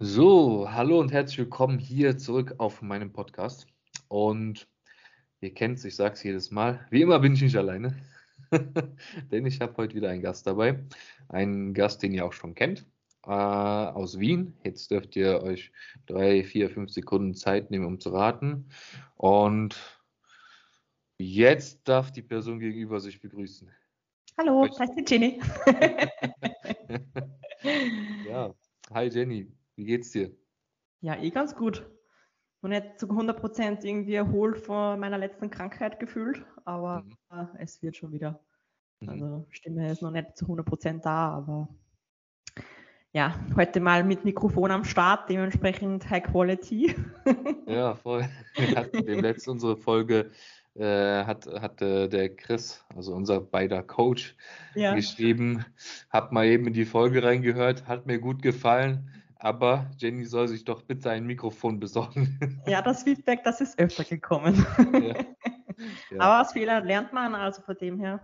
So, hallo und herzlich willkommen hier zurück auf meinem Podcast. Und ihr kennt es, ich sage es jedes Mal, wie immer bin ich nicht alleine, denn ich habe heute wieder einen Gast dabei. Einen Gast, den ihr auch schon kennt, äh, aus Wien. Jetzt dürft ihr euch drei, vier, fünf Sekunden Zeit nehmen, um zu raten. Und jetzt darf die Person gegenüber sich begrüßen. Hallo, ich heiße Jenny. ja, hi Jenny. Wie geht's dir? Ja, eh ganz gut. Noch nicht zu 100% irgendwie erholt von meiner letzten Krankheit gefühlt, aber mhm. äh, es wird schon wieder. Mhm. Also Stimme ist noch nicht zu 100% da, aber ja, heute mal mit Mikrofon am Start, dementsprechend High Quality. ja, voll. Wir hatten dem letzten unsere Folge äh, hat, hat äh, der Chris, also unser beider Coach, ja. geschrieben, hab mal eben in die Folge reingehört, hat mir gut gefallen aber Jenny soll sich doch bitte ein Mikrofon besorgen. Ja, das Feedback, das ist öfter gekommen. Ja. Ja. Aber aus Fehlern lernt man, also von dem her,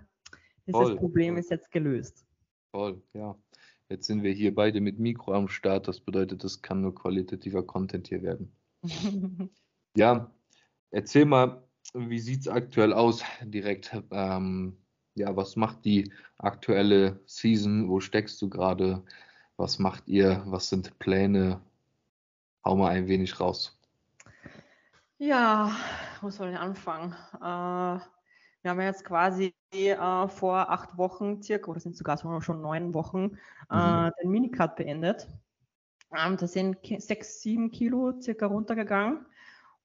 dieses Voll. Problem ist jetzt gelöst. Voll, ja. Jetzt sind wir hier beide mit Mikro am Start. Das bedeutet, es kann nur qualitativer Content hier werden. ja, erzähl mal, wie sieht es aktuell aus direkt? Ähm, ja, was macht die aktuelle Season? Wo steckst du gerade? Was macht ihr? Was sind Pläne? Hau mal ein wenig raus. Ja, wo soll ich anfangen? Äh, wir haben jetzt quasi äh, vor acht Wochen circa, oder sind sogar schon neun Wochen, äh, mhm. den Minicut beendet. Ähm, da sind sechs, sieben Kilo circa runtergegangen.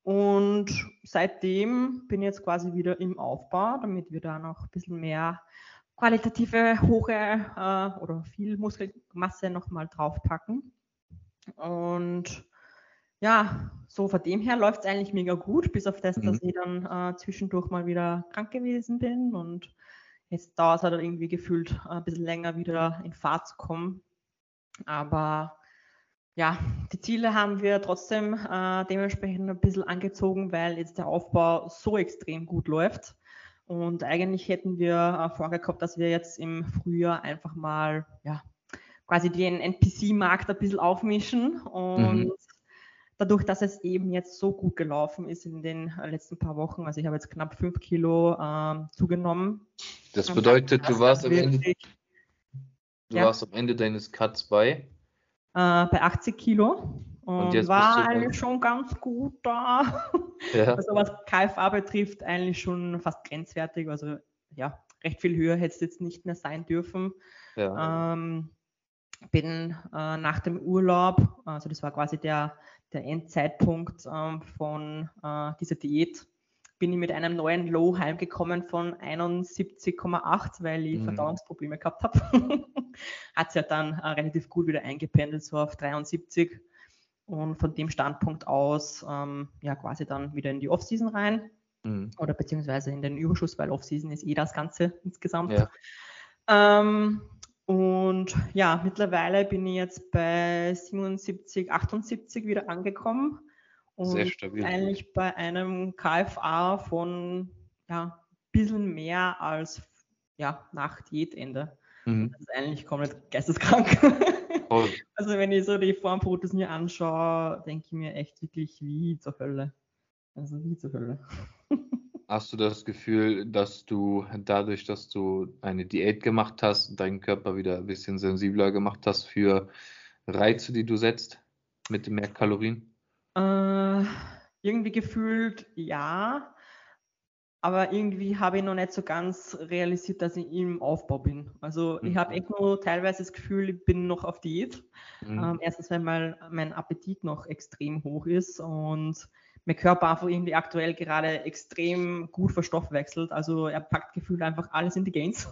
Und seitdem bin ich jetzt quasi wieder im Aufbau, damit wir da noch ein bisschen mehr qualitative hohe äh, oder viel Muskelmasse nochmal draufpacken. Und ja, so von dem her läuft es eigentlich mega gut, bis auf das, mhm. dass ich dann äh, zwischendurch mal wieder krank gewesen bin und jetzt dauert es halt irgendwie gefühlt äh, ein bisschen länger wieder in Fahrt zu kommen. Aber ja, die Ziele haben wir trotzdem äh, dementsprechend ein bisschen angezogen, weil jetzt der Aufbau so extrem gut läuft. Und eigentlich hätten wir äh, vorgehabt, dass wir jetzt im Frühjahr einfach mal, ja, quasi den NPC-Markt ein bisschen aufmischen. Und mhm. dadurch, dass es eben jetzt so gut gelaufen ist in den äh, letzten paar Wochen, also ich habe jetzt knapp fünf Kilo ähm, zugenommen. Das bedeutet, du warst am Ende, du ja. warst am Ende deines Cuts bei? Äh, bei 80 Kilo. Und, und war eigentlich schon ganz gut da. Ja. Also was KFA betrifft, eigentlich schon fast grenzwertig. Also ja, recht viel höher hätte es jetzt nicht mehr sein dürfen. Ja. Ähm, bin äh, nach dem Urlaub, also das war quasi der, der Endzeitpunkt ähm, von äh, dieser Diät, bin ich mit einem neuen Low heimgekommen von 71,8, weil ich mhm. Verdauungsprobleme gehabt habe. Hat sich ja dann äh, relativ gut wieder eingependelt, so auf 73 und von dem Standpunkt aus ähm, ja quasi dann wieder in die Offseason rein mhm. oder beziehungsweise in den Überschuss, weil Offseason ist eh das Ganze insgesamt. Ja. Ähm, und ja, mittlerweile bin ich jetzt bei 77, 78 wieder angekommen und Sehr stabil. eigentlich bei einem KFA von ja, ein bisschen mehr als ja, nach Diätende. Mhm. Das ist eigentlich komplett geisteskrank. Voll. Also wenn ich so die Formfotos mir anschaue, denke ich mir echt wirklich wie zur Hölle. Also wie zur Hölle. Hast du das Gefühl, dass du dadurch, dass du eine Diät gemacht hast, deinen Körper wieder ein bisschen sensibler gemacht hast für Reize, die du setzt mit mehr Kalorien? Äh, irgendwie gefühlt ja aber irgendwie habe ich noch nicht so ganz realisiert, dass ich im Aufbau bin. Also mhm. ich habe echt nur teilweise das Gefühl, ich bin noch auf Diät. Mhm. Ähm, erstens, weil mein, mein Appetit noch extrem hoch ist und mein Körper einfach irgendwie aktuell gerade extrem gut verstoffwechselt. Also er packt gefühlt einfach alles in die Gains.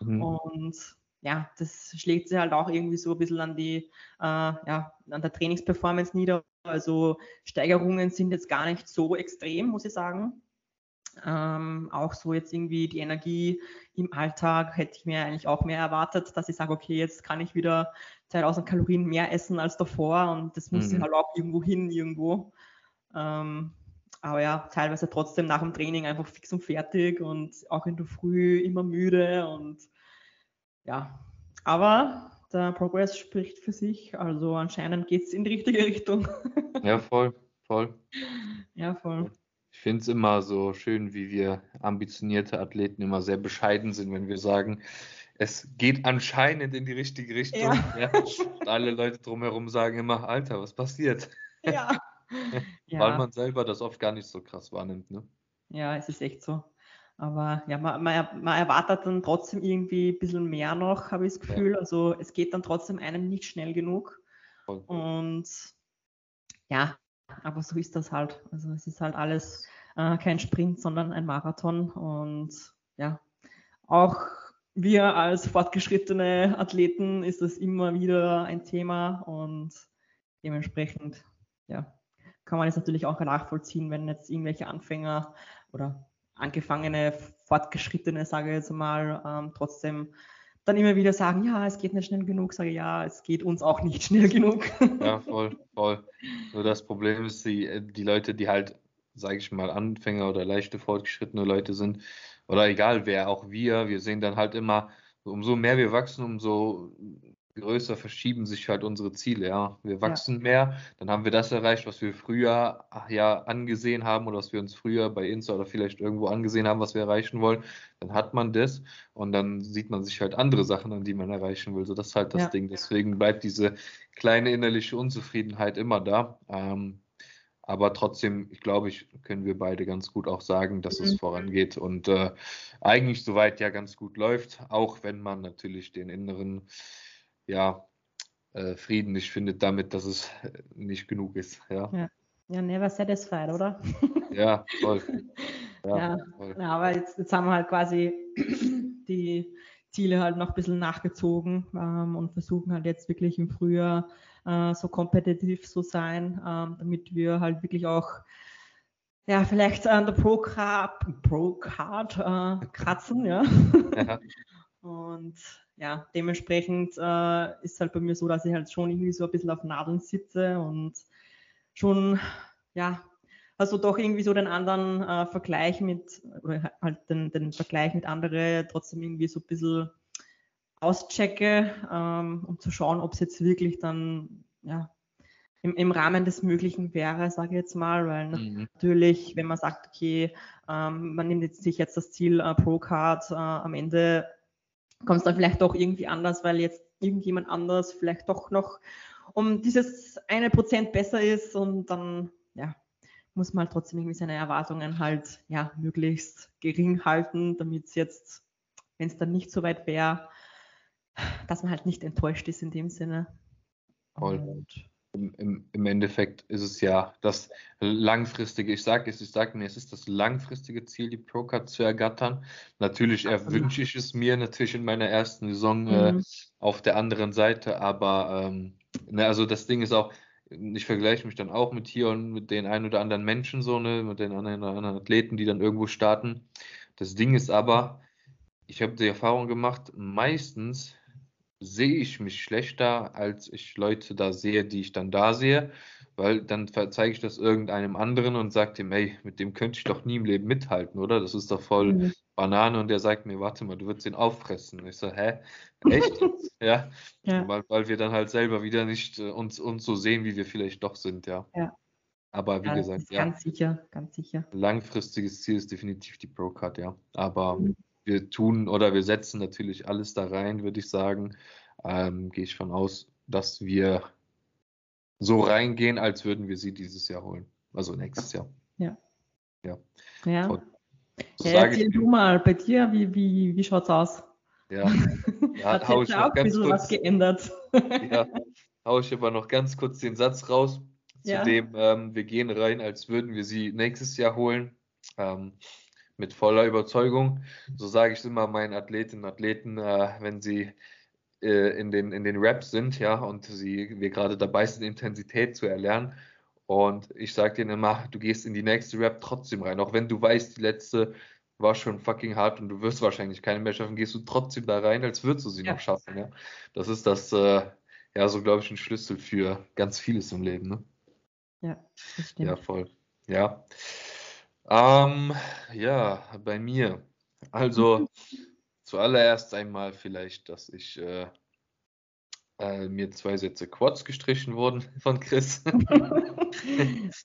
Mhm. Und ja, das schlägt sich halt auch irgendwie so ein bisschen an die, äh, ja, an der Trainingsperformance nieder. Also Steigerungen sind jetzt gar nicht so extrem, muss ich sagen. Ähm, auch so jetzt irgendwie die Energie im Alltag hätte ich mir eigentlich auch mehr erwartet, dass ich sage, okay, jetzt kann ich wieder 2000 Kalorien mehr essen als davor und das muss mhm. halt auch irgendwo hin, irgendwo. Ähm, aber ja, teilweise trotzdem nach dem Training einfach fix und fertig und auch in der Früh immer müde und ja, aber der Progress spricht für sich. Also anscheinend geht es in die richtige Richtung. Ja, voll, voll. Ja, voll. Ich finde es immer so schön, wie wir ambitionierte Athleten immer sehr bescheiden sind, wenn wir sagen, es geht anscheinend in die richtige Richtung. Ja. Ja. Und alle Leute drumherum sagen immer, Alter, was passiert? Ja. Weil man selber das oft gar nicht so krass wahrnimmt. Ne? Ja, es ist echt so. Aber ja, man, man, man, erwartet dann trotzdem irgendwie ein bisschen mehr noch, habe ich das Gefühl. Also es geht dann trotzdem einem nicht schnell genug. Voll. Und ja, aber so ist das halt. Also es ist halt alles äh, kein Sprint, sondern ein Marathon. Und ja, auch wir als fortgeschrittene Athleten ist das immer wieder ein Thema und dementsprechend, ja, kann man es natürlich auch nachvollziehen, wenn jetzt irgendwelche Anfänger oder angefangene, fortgeschrittene, sage ich jetzt mal, ähm, trotzdem dann immer wieder sagen, ja, es geht nicht schnell genug, sage ja, es geht uns auch nicht schnell genug. Ja, voll, voll. Nur das Problem ist, die, die Leute, die halt, sage ich mal, Anfänger oder leichte fortgeschrittene Leute sind, oder egal wer, auch wir, wir sehen dann halt immer, umso mehr wir wachsen, umso größer verschieben sich halt unsere Ziele, ja. Wir wachsen ja. mehr, dann haben wir das erreicht, was wir früher ja angesehen haben oder was wir uns früher bei Insta oder vielleicht irgendwo angesehen haben, was wir erreichen wollen. Dann hat man das und dann sieht man sich halt andere Sachen an, die man erreichen will. So, das ist halt das ja. Ding. Deswegen bleibt diese kleine innerliche Unzufriedenheit immer da. Ähm, aber trotzdem, ich glaube, ich können wir beide ganz gut auch sagen, dass mhm. es vorangeht und äh, eigentlich soweit ja ganz gut läuft, auch wenn man natürlich den inneren ja, äh, Frieden nicht findet damit, dass es nicht genug ist. Ja, ja. ja never satisfied, oder? ja, voll. Ja, ja, voll. ja aber jetzt, jetzt, haben wir halt quasi die Ziele halt noch ein bisschen nachgezogen ähm, und versuchen halt jetzt wirklich im Frühjahr äh, so kompetitiv zu sein, ähm, damit wir halt wirklich auch ja, vielleicht an der Pro-Card Pro -Card, äh, kratzen, ja. ja. Und ja, dementsprechend äh, ist halt bei mir so, dass ich halt schon irgendwie so ein bisschen auf Nadeln sitze und schon, ja, also doch irgendwie so den anderen äh, Vergleich mit, oder halt den, den Vergleich mit anderen trotzdem irgendwie so ein bisschen auschecke, ähm, um zu schauen, ob es jetzt wirklich dann, ja, im, im Rahmen des Möglichen wäre, sage ich jetzt mal, weil mhm. natürlich, wenn man sagt, okay, ähm, man nimmt jetzt sich jetzt das Ziel äh, Pro Card, äh, am Ende kommt es dann vielleicht doch irgendwie anders, weil jetzt irgendjemand anders vielleicht doch noch um dieses eine Prozent besser ist und dann, ja, muss man halt trotzdem irgendwie seine Erwartungen halt, ja, möglichst gering halten, damit es jetzt, wenn es dann nicht so weit wäre, dass man halt nicht enttäuscht ist in dem Sinne. Voll. Und im, im, Endeffekt ist es ja das langfristige, ich sage es, ich sage mir, es ist das langfristige Ziel, die Procard zu ergattern. Natürlich erwünsche ich es mir natürlich in meiner ersten Saison äh, mhm. äh, auf der anderen Seite, aber ähm, ne, also das Ding ist auch, ich vergleiche mich dann auch mit hier und mit den ein oder anderen Menschen so, ne, mit den anderen, anderen Athleten, die dann irgendwo starten. Das Ding ist aber, ich habe die Erfahrung gemacht, meistens sehe ich mich schlechter, als ich Leute da sehe, die ich dann da sehe, weil dann zeige ich das irgendeinem anderen und sage dem, ey, mit dem könnte ich doch nie im Leben mithalten, oder? Das ist doch voll mhm. Banane und der sagt mir, warte mal, du würdest ihn auffressen. ich so, hä? Echt? ja. ja. Weil, weil wir dann halt selber wieder nicht äh, uns, uns so sehen, wie wir vielleicht doch sind, ja. Ja. Aber wie ja, gesagt, ja. Ganz sicher, ganz sicher. Langfristiges Ziel ist definitiv die Pro-Card, ja. Aber mhm wir tun oder wir setzen natürlich alles da rein, würde ich sagen. Ähm, Gehe ich von aus, dass wir so reingehen, als würden wir sie dieses Jahr holen. Also nächstes Jahr. Ja. Ja. Ja. So ja erzähl du mal bei dir, wie, wie, wie schaut's aus? Ja, ja Hat sich auch ein bisschen kurz, was geändert. ja, hau ich aber noch ganz kurz den Satz raus, zu ja. dem ähm, wir gehen rein, als würden wir sie nächstes Jahr holen. Ähm, mit voller Überzeugung. So sage ich es immer meinen Athletinnen und Athleten, äh, wenn sie äh, in, den, in den Raps sind, ja, und sie, wir gerade dabei sind, Intensität zu erlernen. Und ich sage denen immer, du gehst in die nächste Rap trotzdem rein. Auch wenn du weißt, die letzte war schon fucking hart und du wirst wahrscheinlich keine mehr schaffen, gehst du trotzdem da rein, als würdest du sie ja. noch schaffen. Ja? Das ist das, äh, ja, so glaube ich, ein Schlüssel für ganz vieles im Leben. Ne? Ja, das stimmt. Ja, voll. Ja. Ähm, ja, bei mir. Also zuallererst einmal vielleicht, dass ich äh, äh, mir zwei Sätze Quads gestrichen wurden von Chris.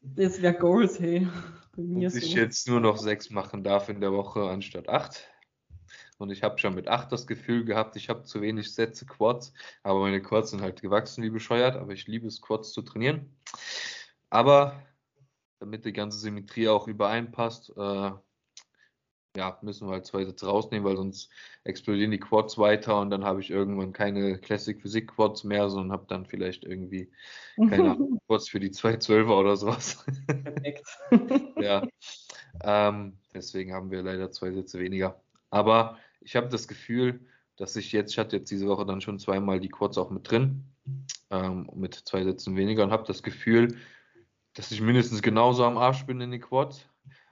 das wäre Goals, hey. Bei mir Und so. ich jetzt nur noch sechs machen darf in der Woche anstatt acht. Und ich habe schon mit acht das Gefühl gehabt, ich habe zu wenig Sätze Quads, aber meine Quads sind halt gewachsen wie bescheuert, aber ich liebe es, Quads zu trainieren. Aber damit die ganze Symmetrie auch übereinpasst, äh, ja, müssen wir halt zwei Sätze rausnehmen, weil sonst explodieren die Quads weiter und dann habe ich irgendwann keine Classic Physik Quads mehr, sondern habe dann vielleicht irgendwie keine Quads für die 212er oder sowas. Perfekt. ja, ähm, deswegen haben wir leider zwei Sätze weniger. Aber ich habe das Gefühl, dass ich jetzt, ich hatte jetzt diese Woche dann schon zweimal die Quads auch mit drin, ähm, mit zwei Sätzen weniger und habe das Gefühl, dass ich mindestens genauso am Arsch bin in den Quads.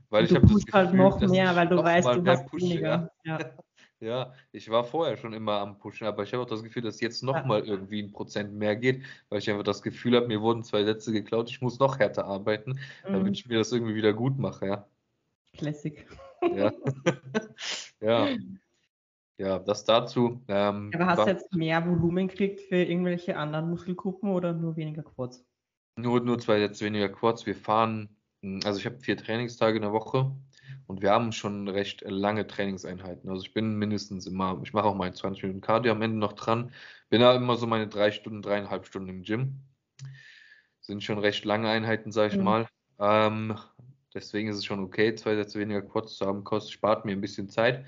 Weil du ich habe das halt Gefühl, halt noch mehr, weil du weißt, du hast pushe, weniger. Ja. Ja. ja. ich war vorher schon immer am Pushen, aber ich habe auch das Gefühl, dass jetzt nochmal ja. irgendwie ein Prozent mehr geht, weil ich einfach das Gefühl habe, mir wurden zwei Sätze geklaut, ich muss noch härter arbeiten, mhm. damit ich mir das irgendwie wieder gut mache, ja. Classic. Ja. ja. Ja, das dazu. Ähm, aber hast du jetzt mehr Volumen gekriegt für irgendwelche anderen Muskelgruppen oder nur weniger Quads? Nur, nur zwei Sätze weniger Quads. Wir fahren hm, also ich habe vier Trainingstage in der Woche und wir haben schon recht lange Trainingseinheiten. Also ich bin mindestens immer, ich mache auch meine 20 Minuten Cardio am Ende noch dran, bin da immer so meine drei Stunden, dreieinhalb Stunden im Gym. Sind schon recht lange Einheiten, sage ich mhm. mal. Ähm, deswegen ist es schon okay, zwei Sätze weniger Quads zu haben, kostet, spart mir ein bisschen Zeit.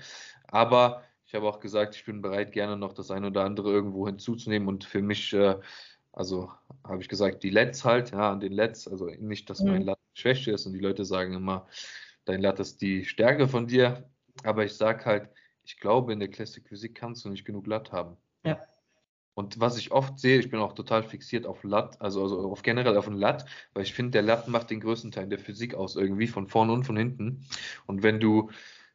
Aber ich habe auch gesagt, ich bin bereit, gerne noch das eine oder andere irgendwo hinzuzunehmen und für mich äh, also habe ich gesagt, die Lets halt, ja, an den Lets, also nicht, dass mein mhm. Lat Schwäche ist und die Leute sagen immer, dein Lat ist die Stärke von dir, aber ich sage halt, ich glaube, in der Classic Physik kannst du nicht genug Lat haben. Ja. Und was ich oft sehe, ich bin auch total fixiert auf Lat, also, also auf generell auf den Lat, weil ich finde, der Lat macht den größten Teil der Physik aus, irgendwie von vorne und von hinten. Und wenn du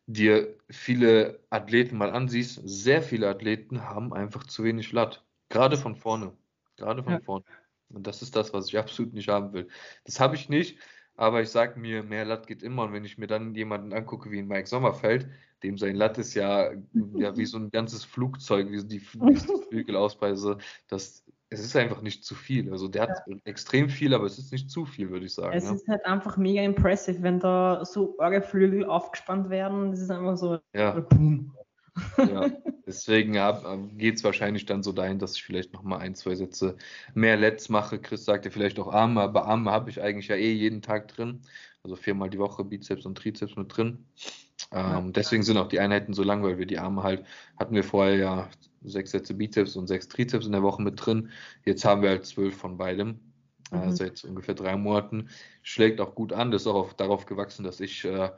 dir viele Athleten mal ansiehst, sehr viele Athleten haben einfach zu wenig Lat, gerade von vorne. Gerade von ja. vorne. Und das ist das, was ich absolut nicht haben will. Das habe ich nicht, aber ich sage mir, mehr Latt geht immer. Und wenn ich mir dann jemanden angucke wie Mike Sommerfeld, dem sein Latt ist ja, ja wie so ein ganzes Flugzeug, wie die, wie die Flügel ausweise, das es ist einfach nicht zu viel. Also der hat ja. extrem viel, aber es ist nicht zu viel, würde ich sagen. Es ja. ist halt einfach mega impressive, wenn da so eure Flügel aufgespannt werden. Das ist einfach so. Ja. Boom. Ja, deswegen geht es wahrscheinlich dann so dahin, dass ich vielleicht nochmal ein, zwei Sätze mehr Lets mache. Chris sagte vielleicht auch Arme, aber Arme habe ich eigentlich ja eh jeden Tag drin. Also viermal die Woche Bizeps und Trizeps mit drin. Ähm, deswegen sind auch die Einheiten so lang, weil wir die Arme halt, hatten wir vorher ja sechs Sätze Bizeps und sechs Trizeps in der Woche mit drin. Jetzt haben wir halt zwölf von beidem. Äh, mhm. Äh, seit ungefähr drei Monaten. Schlägt auch gut an. Das ist auch auf, darauf gewachsen, dass ich äh,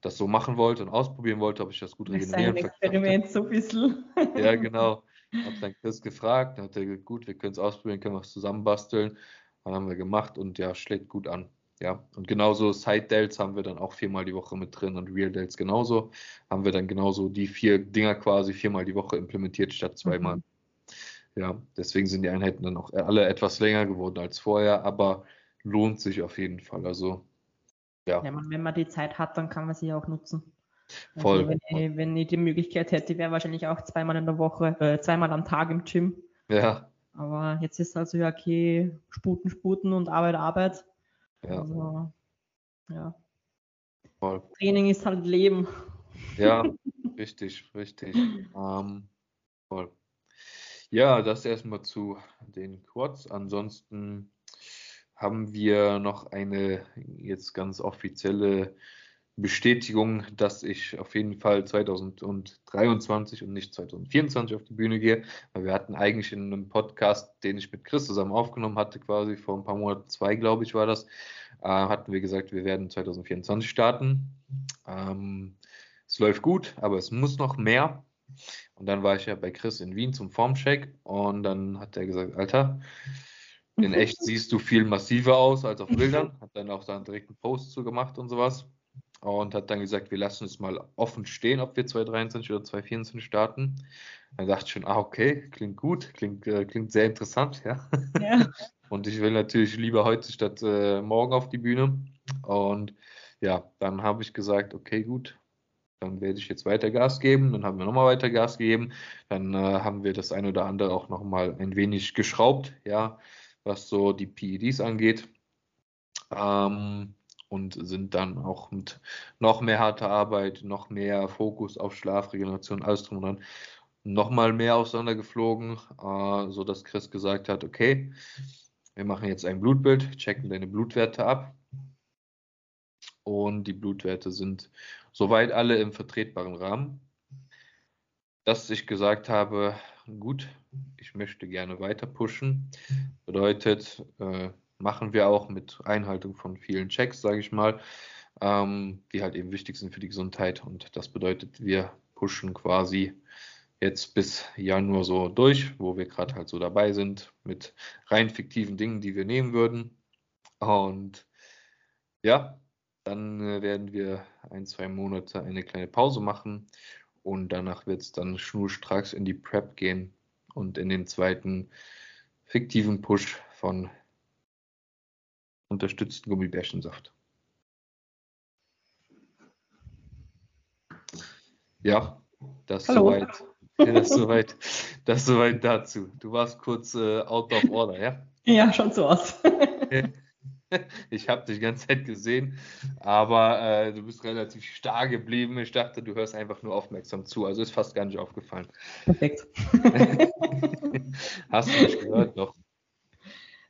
das so machen wollte und ausprobieren wollte, ob ich das gut regenerieren kann. Experiment so ein bisschen. Ja, genau. Hab dann Chris gefragt, dann hat er gesagt, gut, wir können es ausprobieren, können wir es zusammenbasteln. Dann haben wir gemacht und ja, schlägt gut an. Ja, und genauso Side Delts haben wir dann auch viermal die Woche mit drin und Real Delts genauso. Haben wir dann genauso die vier Dinger quasi viermal die Woche implementiert statt zweimal. Mhm. Ja, deswegen sind die Einheiten dann auch alle etwas länger geworden als vorher, aber lohnt sich auf jeden Fall. Also ja. ja man, wenn man die Zeit hat, dann kann man sie auch nutzen. Also Voll. wenn, ich, wenn ich die Möglichkeit hätte, wäre wahrscheinlich auch zweimal in der Woche, äh, zweimal am Tag im Gym. Ja. Aber jetzt ist also ja okay, Sputen, Sputen und Arbeit, Arbeit. Ja. Also, ja. Voll. Training ist halt Leben. Ja, richtig, richtig. Ähm, voll. Ja, das erstmal zu den Quads. Ansonsten haben wir noch eine jetzt ganz offizielle Bestätigung, dass ich auf jeden Fall 2023 und nicht 2024 auf die Bühne gehe. Weil wir hatten eigentlich in einem Podcast, den ich mit Chris zusammen aufgenommen hatte, quasi vor ein paar Monaten, zwei glaube ich war das, äh, hatten wir gesagt, wir werden 2024 starten. Ähm, es läuft gut, aber es muss noch mehr. Und dann war ich ja bei Chris in Wien zum Formcheck und dann hat er gesagt, Alter, in echt siehst du viel massiver aus als auf Bildern. Hat dann auch dann direkt einen Post zu gemacht und sowas. Und hat dann gesagt, wir lassen es mal offen stehen, ob wir 2023 oder 2024 starten. Dann dachte ich schon, ah, okay, klingt gut, klingt, äh, klingt sehr interessant, ja. ja. Und ich will natürlich lieber heute statt äh, morgen auf die Bühne. Und ja, dann habe ich gesagt, okay, gut, dann werde ich jetzt weiter Gas geben, dann haben wir nochmal weiter Gas gegeben, dann äh, haben wir das ein oder andere auch nochmal ein wenig geschraubt, ja, was so die PEDs angeht. Ähm, und sind dann auch mit noch mehr harter Arbeit, noch mehr Fokus auf Schlafregeneration, alles drum und dran, nochmal mehr auseinandergeflogen, äh, so dass Chris gesagt hat, okay, wir machen jetzt ein Blutbild, checken deine Blutwerte ab. Und die Blutwerte sind soweit alle im vertretbaren Rahmen. Dass ich gesagt habe, gut, ich möchte gerne weiter pushen, bedeutet, äh, machen wir auch mit Einhaltung von vielen Checks, sage ich mal, ähm, die halt eben wichtig sind für die Gesundheit. Und das bedeutet, wir pushen quasi jetzt bis Januar so durch, wo wir gerade halt so dabei sind mit rein fiktiven Dingen, die wir nehmen würden. Und ja, dann äh, werden wir ein, zwei Monate eine kleine Pause machen und danach wird es dann schnurstracks in die Prep gehen und in den zweiten fiktiven Push von unterstützten Gummibärchensaft. Ja, das Hallo. soweit. Das soweit, das soweit dazu. Du warst kurz äh, out of order, ja? Ja, schon so aus. ich habe dich die ganze Zeit gesehen, aber äh, du bist relativ starr geblieben. Ich dachte, du hörst einfach nur aufmerksam zu. Also ist fast gar nicht aufgefallen. Perfekt. Hast du mich gehört noch?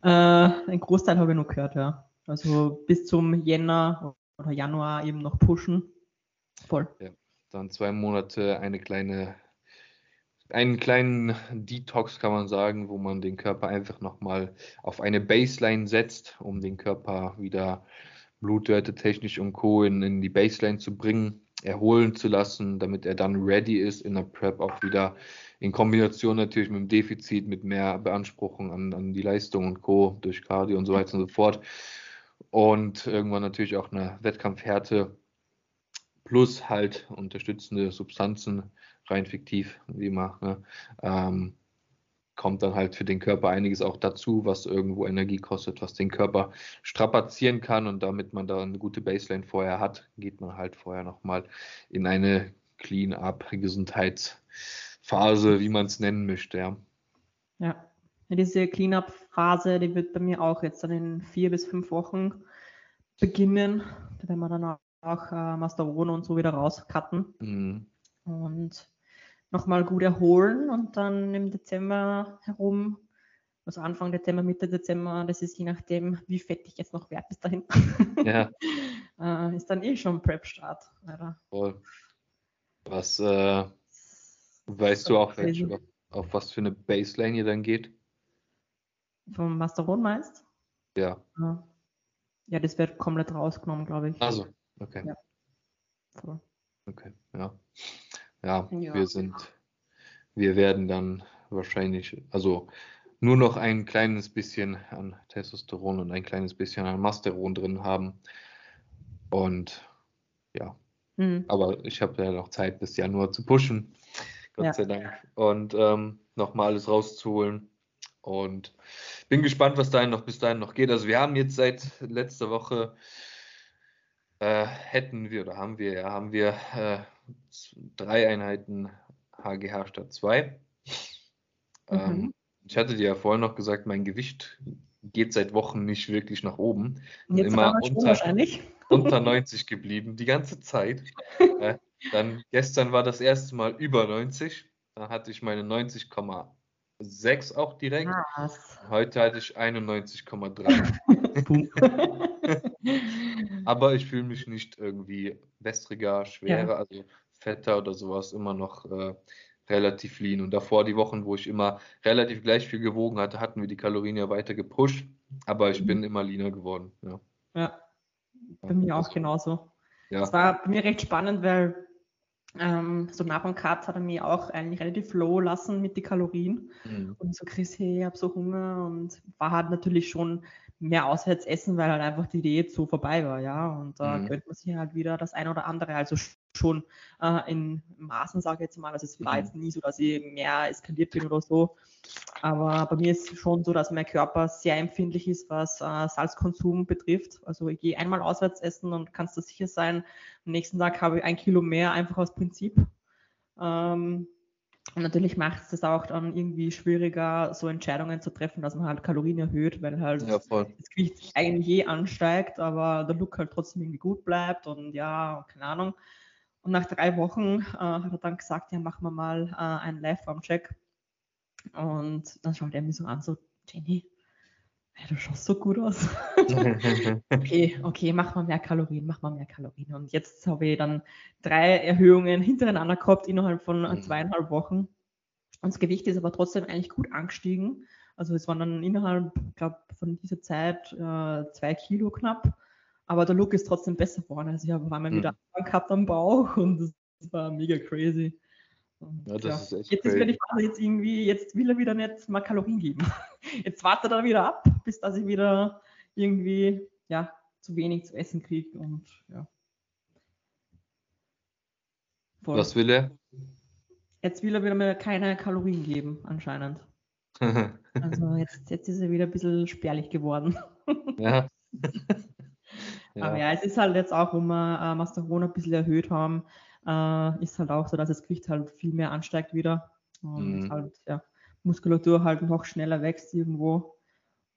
Äh, ein Großteil habe ich noch gehört, ja. Also bis zum Jänner oder Januar eben noch pushen. Voll. Ja, dann zwei Monate eine kleine, einen kleinen Detox kann man sagen, wo man den Körper einfach nochmal auf eine Baseline setzt, um den Körper wieder Blutwerte technisch und Co. In, in die Baseline zu bringen, erholen zu lassen, damit er dann ready ist in der Prep auch wieder in Kombination natürlich mit dem Defizit, mit mehr Beanspruchung an, an die Leistung und Co. durch Cardio und so weiter und so fort. Und irgendwann natürlich auch eine Wettkampfhärte plus halt unterstützende Substanzen, rein fiktiv, wie immer. Ne? Ähm, kommt dann halt für den Körper einiges auch dazu, was irgendwo Energie kostet, was den Körper strapazieren kann und damit man da eine gute Baseline vorher hat, geht man halt vorher nochmal in eine Clean-up Gesundheitsphase, wie man es nennen möchte, ja. Ja, diese Clean-up-Phase, die wird bei mir auch jetzt dann in vier bis fünf Wochen beginnen. Da werden wir dann auch äh, Masteron und so wieder rauscutten. Mhm. Und nochmal gut erholen und dann im Dezember herum, also Anfang Dezember, Mitte Dezember, das ist je nachdem, wie fett ich jetzt noch werde bis dahin. Ja. äh, ist dann eh schon Prep-Start. Voll. Was äh, weißt du auch, welch, auf, auf, was für eine Baseline ihr dann geht? Vom Masteron meinst? Ja. ja. das wird komplett rausgenommen, glaube ich. Also, okay. Ja. Voll. Okay, ja. Ja. Ja, wir sind, wir werden dann wahrscheinlich, also nur noch ein kleines bisschen an Testosteron und ein kleines bisschen an Masteron drin haben. Und ja, mhm. aber ich habe ja noch Zeit bis Januar zu pushen, Gott ja. sei Dank. Und ähm, nochmal alles rauszuholen. Und bin gespannt, was dahin noch bis dahin noch geht. Also wir haben jetzt seit letzter Woche äh, hätten wir oder haben wir, ja, haben wir äh, drei Einheiten HGH statt zwei. Mhm. Ähm, ich hatte dir ja vorhin noch gesagt, mein Gewicht geht seit Wochen nicht wirklich nach oben. Jetzt immer unter, unter 90 geblieben, die ganze Zeit. äh, dann gestern war das erste Mal über 90. Da hatte ich meine 90,8 6 auch direkt. Was? Heute hatte ich 91,3. Aber ich fühle mich nicht irgendwie wässriger, schwerer, ja. also fetter oder sowas, immer noch äh, relativ lean. Und davor die Wochen, wo ich immer relativ gleich viel gewogen hatte, hatten wir die Kalorien ja weiter gepusht. Aber ich mhm. bin immer leaner geworden. Ja, ja bei mir auch genauso. Ja. Es war bei mir recht spannend, weil ähm, so nach dem Cut hat er mich auch eigentlich relativ low lassen mit den Kalorien. Mhm. Und so, Chris, hey, ich habe so Hunger und war halt natürlich schon mehr auswärts essen, weil halt einfach die Diät so vorbei war, ja. Und da mhm. könnte man sich halt wieder das ein oder andere, also schon äh, in Maßen, sage ich jetzt mal. Also es war mhm. jetzt nie so, dass ich mehr eskaliert bin oder so. Aber bei mir ist es schon so, dass mein Körper sehr empfindlich ist, was äh, Salzkonsum betrifft. Also ich gehe einmal auswärts essen und kannst du sicher sein, am nächsten Tag habe ich ein Kilo mehr, einfach aus Prinzip. Ähm, und natürlich macht es das auch dann irgendwie schwieriger, so Entscheidungen zu treffen, dass man halt Kalorien erhöht, weil halt ja, das Gewicht eigentlich eh ansteigt, aber der Look halt trotzdem irgendwie gut bleibt und ja, keine Ahnung. Und nach drei Wochen äh, hat er dann gesagt, ja, machen wir mal äh, einen Live-Form-Check. Und dann schaut er mich so an, so, Jenny, ja, du schaust so gut aus. okay, okay, mach mal mehr Kalorien, mach mal mehr Kalorien. Und jetzt habe ich dann drei Erhöhungen hintereinander gehabt innerhalb von mhm. zweieinhalb Wochen. Und das Gewicht ist aber trotzdem eigentlich gut angestiegen. Also es waren dann innerhalb, ich glaube, von dieser Zeit äh, zwei Kilo knapp. Aber der Look ist trotzdem besser geworden. Also ich habe einmal mhm. wieder gehabt am Bauch und das war mega crazy. Und, ja, das ja. ist echt jetzt crazy. ist mir die Phase jetzt irgendwie, jetzt will er wieder nicht mal Kalorien geben. Jetzt wartet er wieder ab, bis dass ich wieder irgendwie ja, zu wenig zu essen kriege und ja. Voll. Was will er? Jetzt will er wieder mir keine Kalorien geben, anscheinend. also jetzt, jetzt ist er wieder ein bisschen spärlich geworden. ja. ja. Aber ja, es ist halt jetzt auch, wo wir äh, Masteron ein bisschen erhöht haben, äh, ist halt auch so, dass das Gewicht halt viel mehr ansteigt wieder. Und mhm. halt, ja, Muskulatur halt noch schneller wächst irgendwo.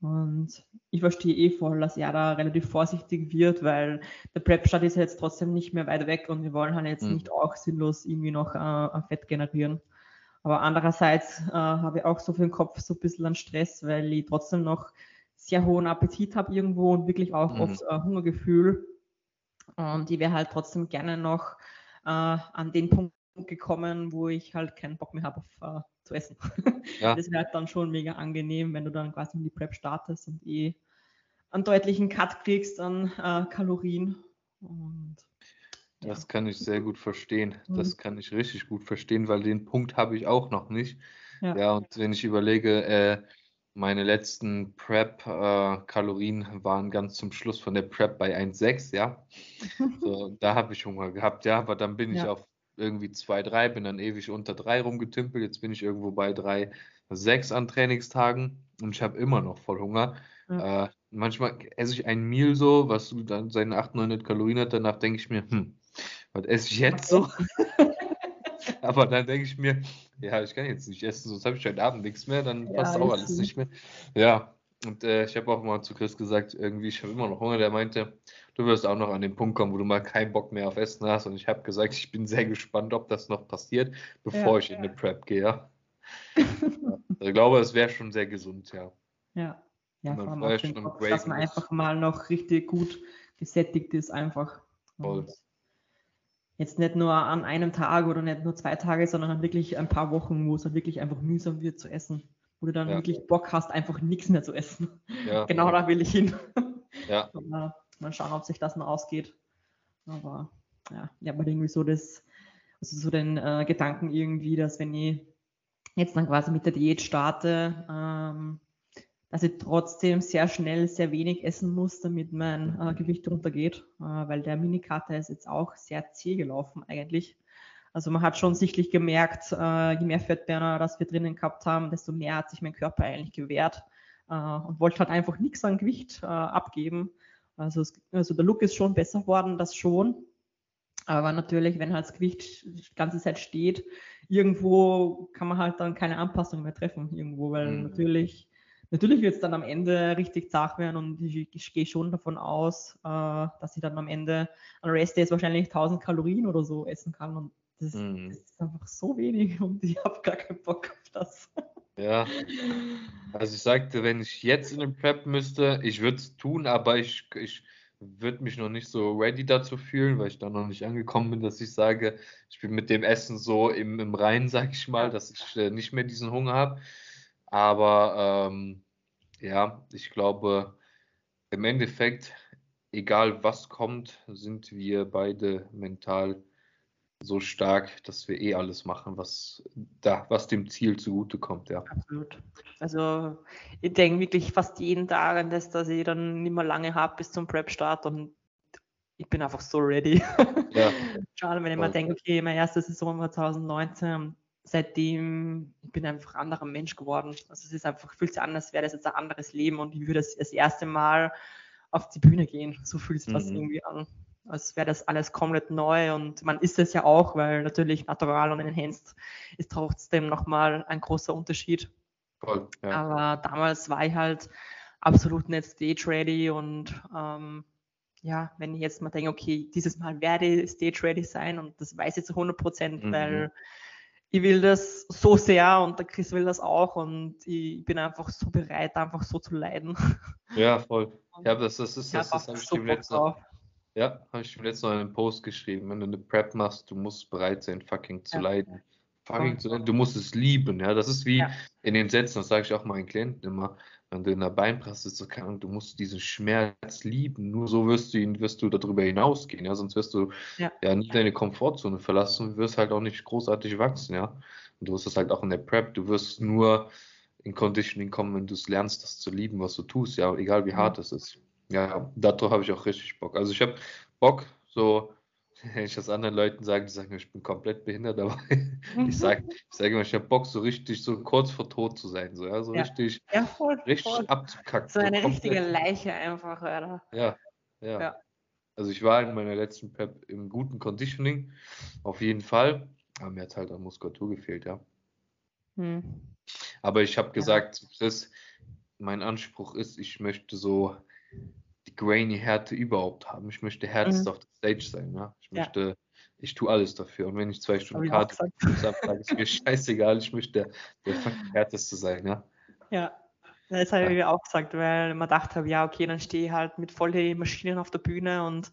Und ich verstehe eh voll, dass er da relativ vorsichtig wird, weil der Prep-Start ist jetzt trotzdem nicht mehr weit weg und wir wollen halt jetzt mhm. nicht auch sinnlos irgendwie noch äh, Fett generieren. Aber andererseits äh, habe ich auch so für den Kopf so ein bisschen an Stress, weil ich trotzdem noch sehr hohen Appetit habe irgendwo und wirklich auch mhm. oft äh, Hungergefühl. Und ich wäre halt trotzdem gerne noch äh, an den Punkt gekommen, wo ich halt keinen Bock mehr habe auf äh, zu essen. Ja. Das wäre halt dann schon mega angenehm, wenn du dann quasi in die Prep startest und eh einen deutlichen Cut kriegst an äh, Kalorien. Und, das kann ich sehr gut verstehen. Mhm. Das kann ich richtig gut verstehen, weil den Punkt habe ich auch noch nicht. Ja, ja und wenn ich überlege, äh, meine letzten Prep-Kalorien äh, waren ganz zum Schluss von der Prep bei 1,6, ja. So, da habe ich Hunger gehabt, ja, aber dann bin ja. ich auf irgendwie 2, 3, bin dann ewig unter 3 rumgetümpelt. Jetzt bin ich irgendwo bei 3, 6 an Trainingstagen und ich habe immer noch voll Hunger. Ja. Äh, manchmal esse ich ein Meal so, was dann seine 800, 900 Kalorien hat. Danach denke ich mir, hm, was esse ich jetzt so? Aber dann denke ich mir, ja, ich kann jetzt nicht essen, sonst habe ich heute Abend nichts mehr, dann ja, passt auch alles nicht mehr. Ja, und äh, ich habe auch mal zu Chris gesagt, irgendwie, ich habe immer noch Hunger. Der meinte, du wirst auch noch an den Punkt kommen, wo du mal keinen Bock mehr auf Essen hast. Und ich habe gesagt, ich bin sehr gespannt, ob das noch passiert, bevor ja, ich ja. in eine Prep gehe. Ja. also ich glaube, es wäre schon sehr gesund, ja. Ja, ja vor allem auf den Kopf, dass man einfach mal noch richtig gut gesättigt ist, einfach. Voll. Jetzt nicht nur an einem Tag oder nicht nur zwei Tage, sondern wirklich ein paar Wochen, wo es dann wirklich einfach mühsam wird zu essen wo du dann ja. wirklich Bock hast, einfach nichts mehr zu essen. Ja. genau da will ich hin. Ja. mal, mal schauen, ob sich das noch ausgeht. Aber ja, ich habe irgendwie so das, also so den äh, Gedanken irgendwie, dass wenn ich jetzt dann quasi mit der Diät starte, ähm, dass ich trotzdem sehr schnell sehr wenig essen muss, damit mein äh, Gewicht runtergeht, äh, weil der Minikater ist jetzt auch sehr zäh gelaufen eigentlich. Also man hat schon sichtlich gemerkt, äh, je mehr Fettburner das wir drinnen gehabt haben, desto mehr hat sich mein Körper eigentlich gewehrt äh, und wollte halt einfach nichts an Gewicht äh, abgeben. Also, es, also der Look ist schon besser geworden, das schon. Aber natürlich, wenn halt das Gewicht die ganze Zeit steht, irgendwo kann man halt dann keine Anpassung mehr treffen irgendwo, weil mhm. natürlich, natürlich wird es dann am Ende richtig zart werden und ich, ich gehe schon davon aus, äh, dass ich dann am Ende an Rest Days wahrscheinlich 1000 Kalorien oder so essen kann und das, mhm. das ist einfach so wenig und ich habe gar keinen Bock auf das. Ja, also ich sagte, wenn ich jetzt in den Prep müsste, ich würde es tun, aber ich, ich würde mich noch nicht so ready dazu fühlen, weil ich da noch nicht angekommen bin, dass ich sage, ich bin mit dem Essen so im, im Reinen, sag ich mal, dass ich äh, nicht mehr diesen Hunger habe. Aber ähm, ja, ich glaube, im Endeffekt, egal was kommt, sind wir beide mental so stark, dass wir eh alles machen, was da, was dem Ziel zugutekommt, ja. Absolut. Also ich denke wirklich fast jeden Tag an das, dass ich dann nicht mehr lange habe bis zum Prep-Start und ich bin einfach so ready. Ja. Schade, wenn ich mir denke, okay, meine erste Saison war 2019, seitdem ich bin einfach ein anderer Mensch geworden. Also es ist einfach, fühlt sich an, als wäre das jetzt ein anderes Leben und ich würde das, das erste Mal auf die Bühne gehen. So fühlt sich das mhm. irgendwie an. Als wäre das alles komplett neu und man ist es ja auch, weil natürlich Natural und Enhanced ist trotzdem nochmal ein großer Unterschied. Voll, ja. Aber damals war ich halt absolut nicht stage ready und ähm, ja, wenn ich jetzt mal denke, okay, dieses Mal werde ich stage ready sein und das weiß ich zu 100 Prozent, mhm. weil ich will das so sehr und der Chris will das auch und ich bin einfach so bereit, einfach so zu leiden. Ja, voll. Ja, das, das ist, das, das habe ich dem letzten ja, habe ich dem letzten Mal einen Post geschrieben. Wenn du eine Prep machst, du musst bereit sein, fucking zu ja. leiden. Fucking zu leiden. Du musst es lieben, ja. Das ist wie ja. in den Sätzen, das sage ich auch meinen Klienten immer wenn du in der Beinpresse so kann, du musst diesen Schmerz lieben. Nur so wirst du ihn, wirst du darüber hinausgehen, ja, sonst wirst du ja, ja nie deine Komfortzone verlassen und wirst halt auch nicht großartig wachsen, ja. Und du wirst es halt auch in der Prep, du wirst nur in Conditioning kommen, wenn du es lernst, das zu lieben, was du tust, ja, egal wie hart es ist. Ja, darauf habe ich auch richtig Bock. Also ich habe Bock, so wenn ich das anderen Leuten sage, die sagen, ich bin komplett behindert, aber ich sage ich sag immer, ich habe Bock, so richtig, so kurz vor tot zu sein, so, ja, so ja. richtig, ja, voll, richtig voll. abzukacken. So eine so richtige Leiche einfach, oder? Ja, ja, ja. Also ich war in meiner letzten Prep im guten Conditioning, auf jeden Fall, aber mir hat halt an Muskulatur gefehlt, ja. Hm. Aber ich habe gesagt, Chris, mein Anspruch ist, ich möchte so die grainy Härte überhaupt haben. Ich möchte härtest mhm. auf der Stage sein. Ja? Ich möchte, ja. ich tue alles dafür. Und wenn ich zwei Stunden Karte habe, ist mir scheißegal. Ich möchte der, der härteste sein. Ja. Ja. Das habe ich ja. auch gesagt, weil man dachte, ja, okay, dann stehe ich halt mit vollen Maschinen auf der Bühne und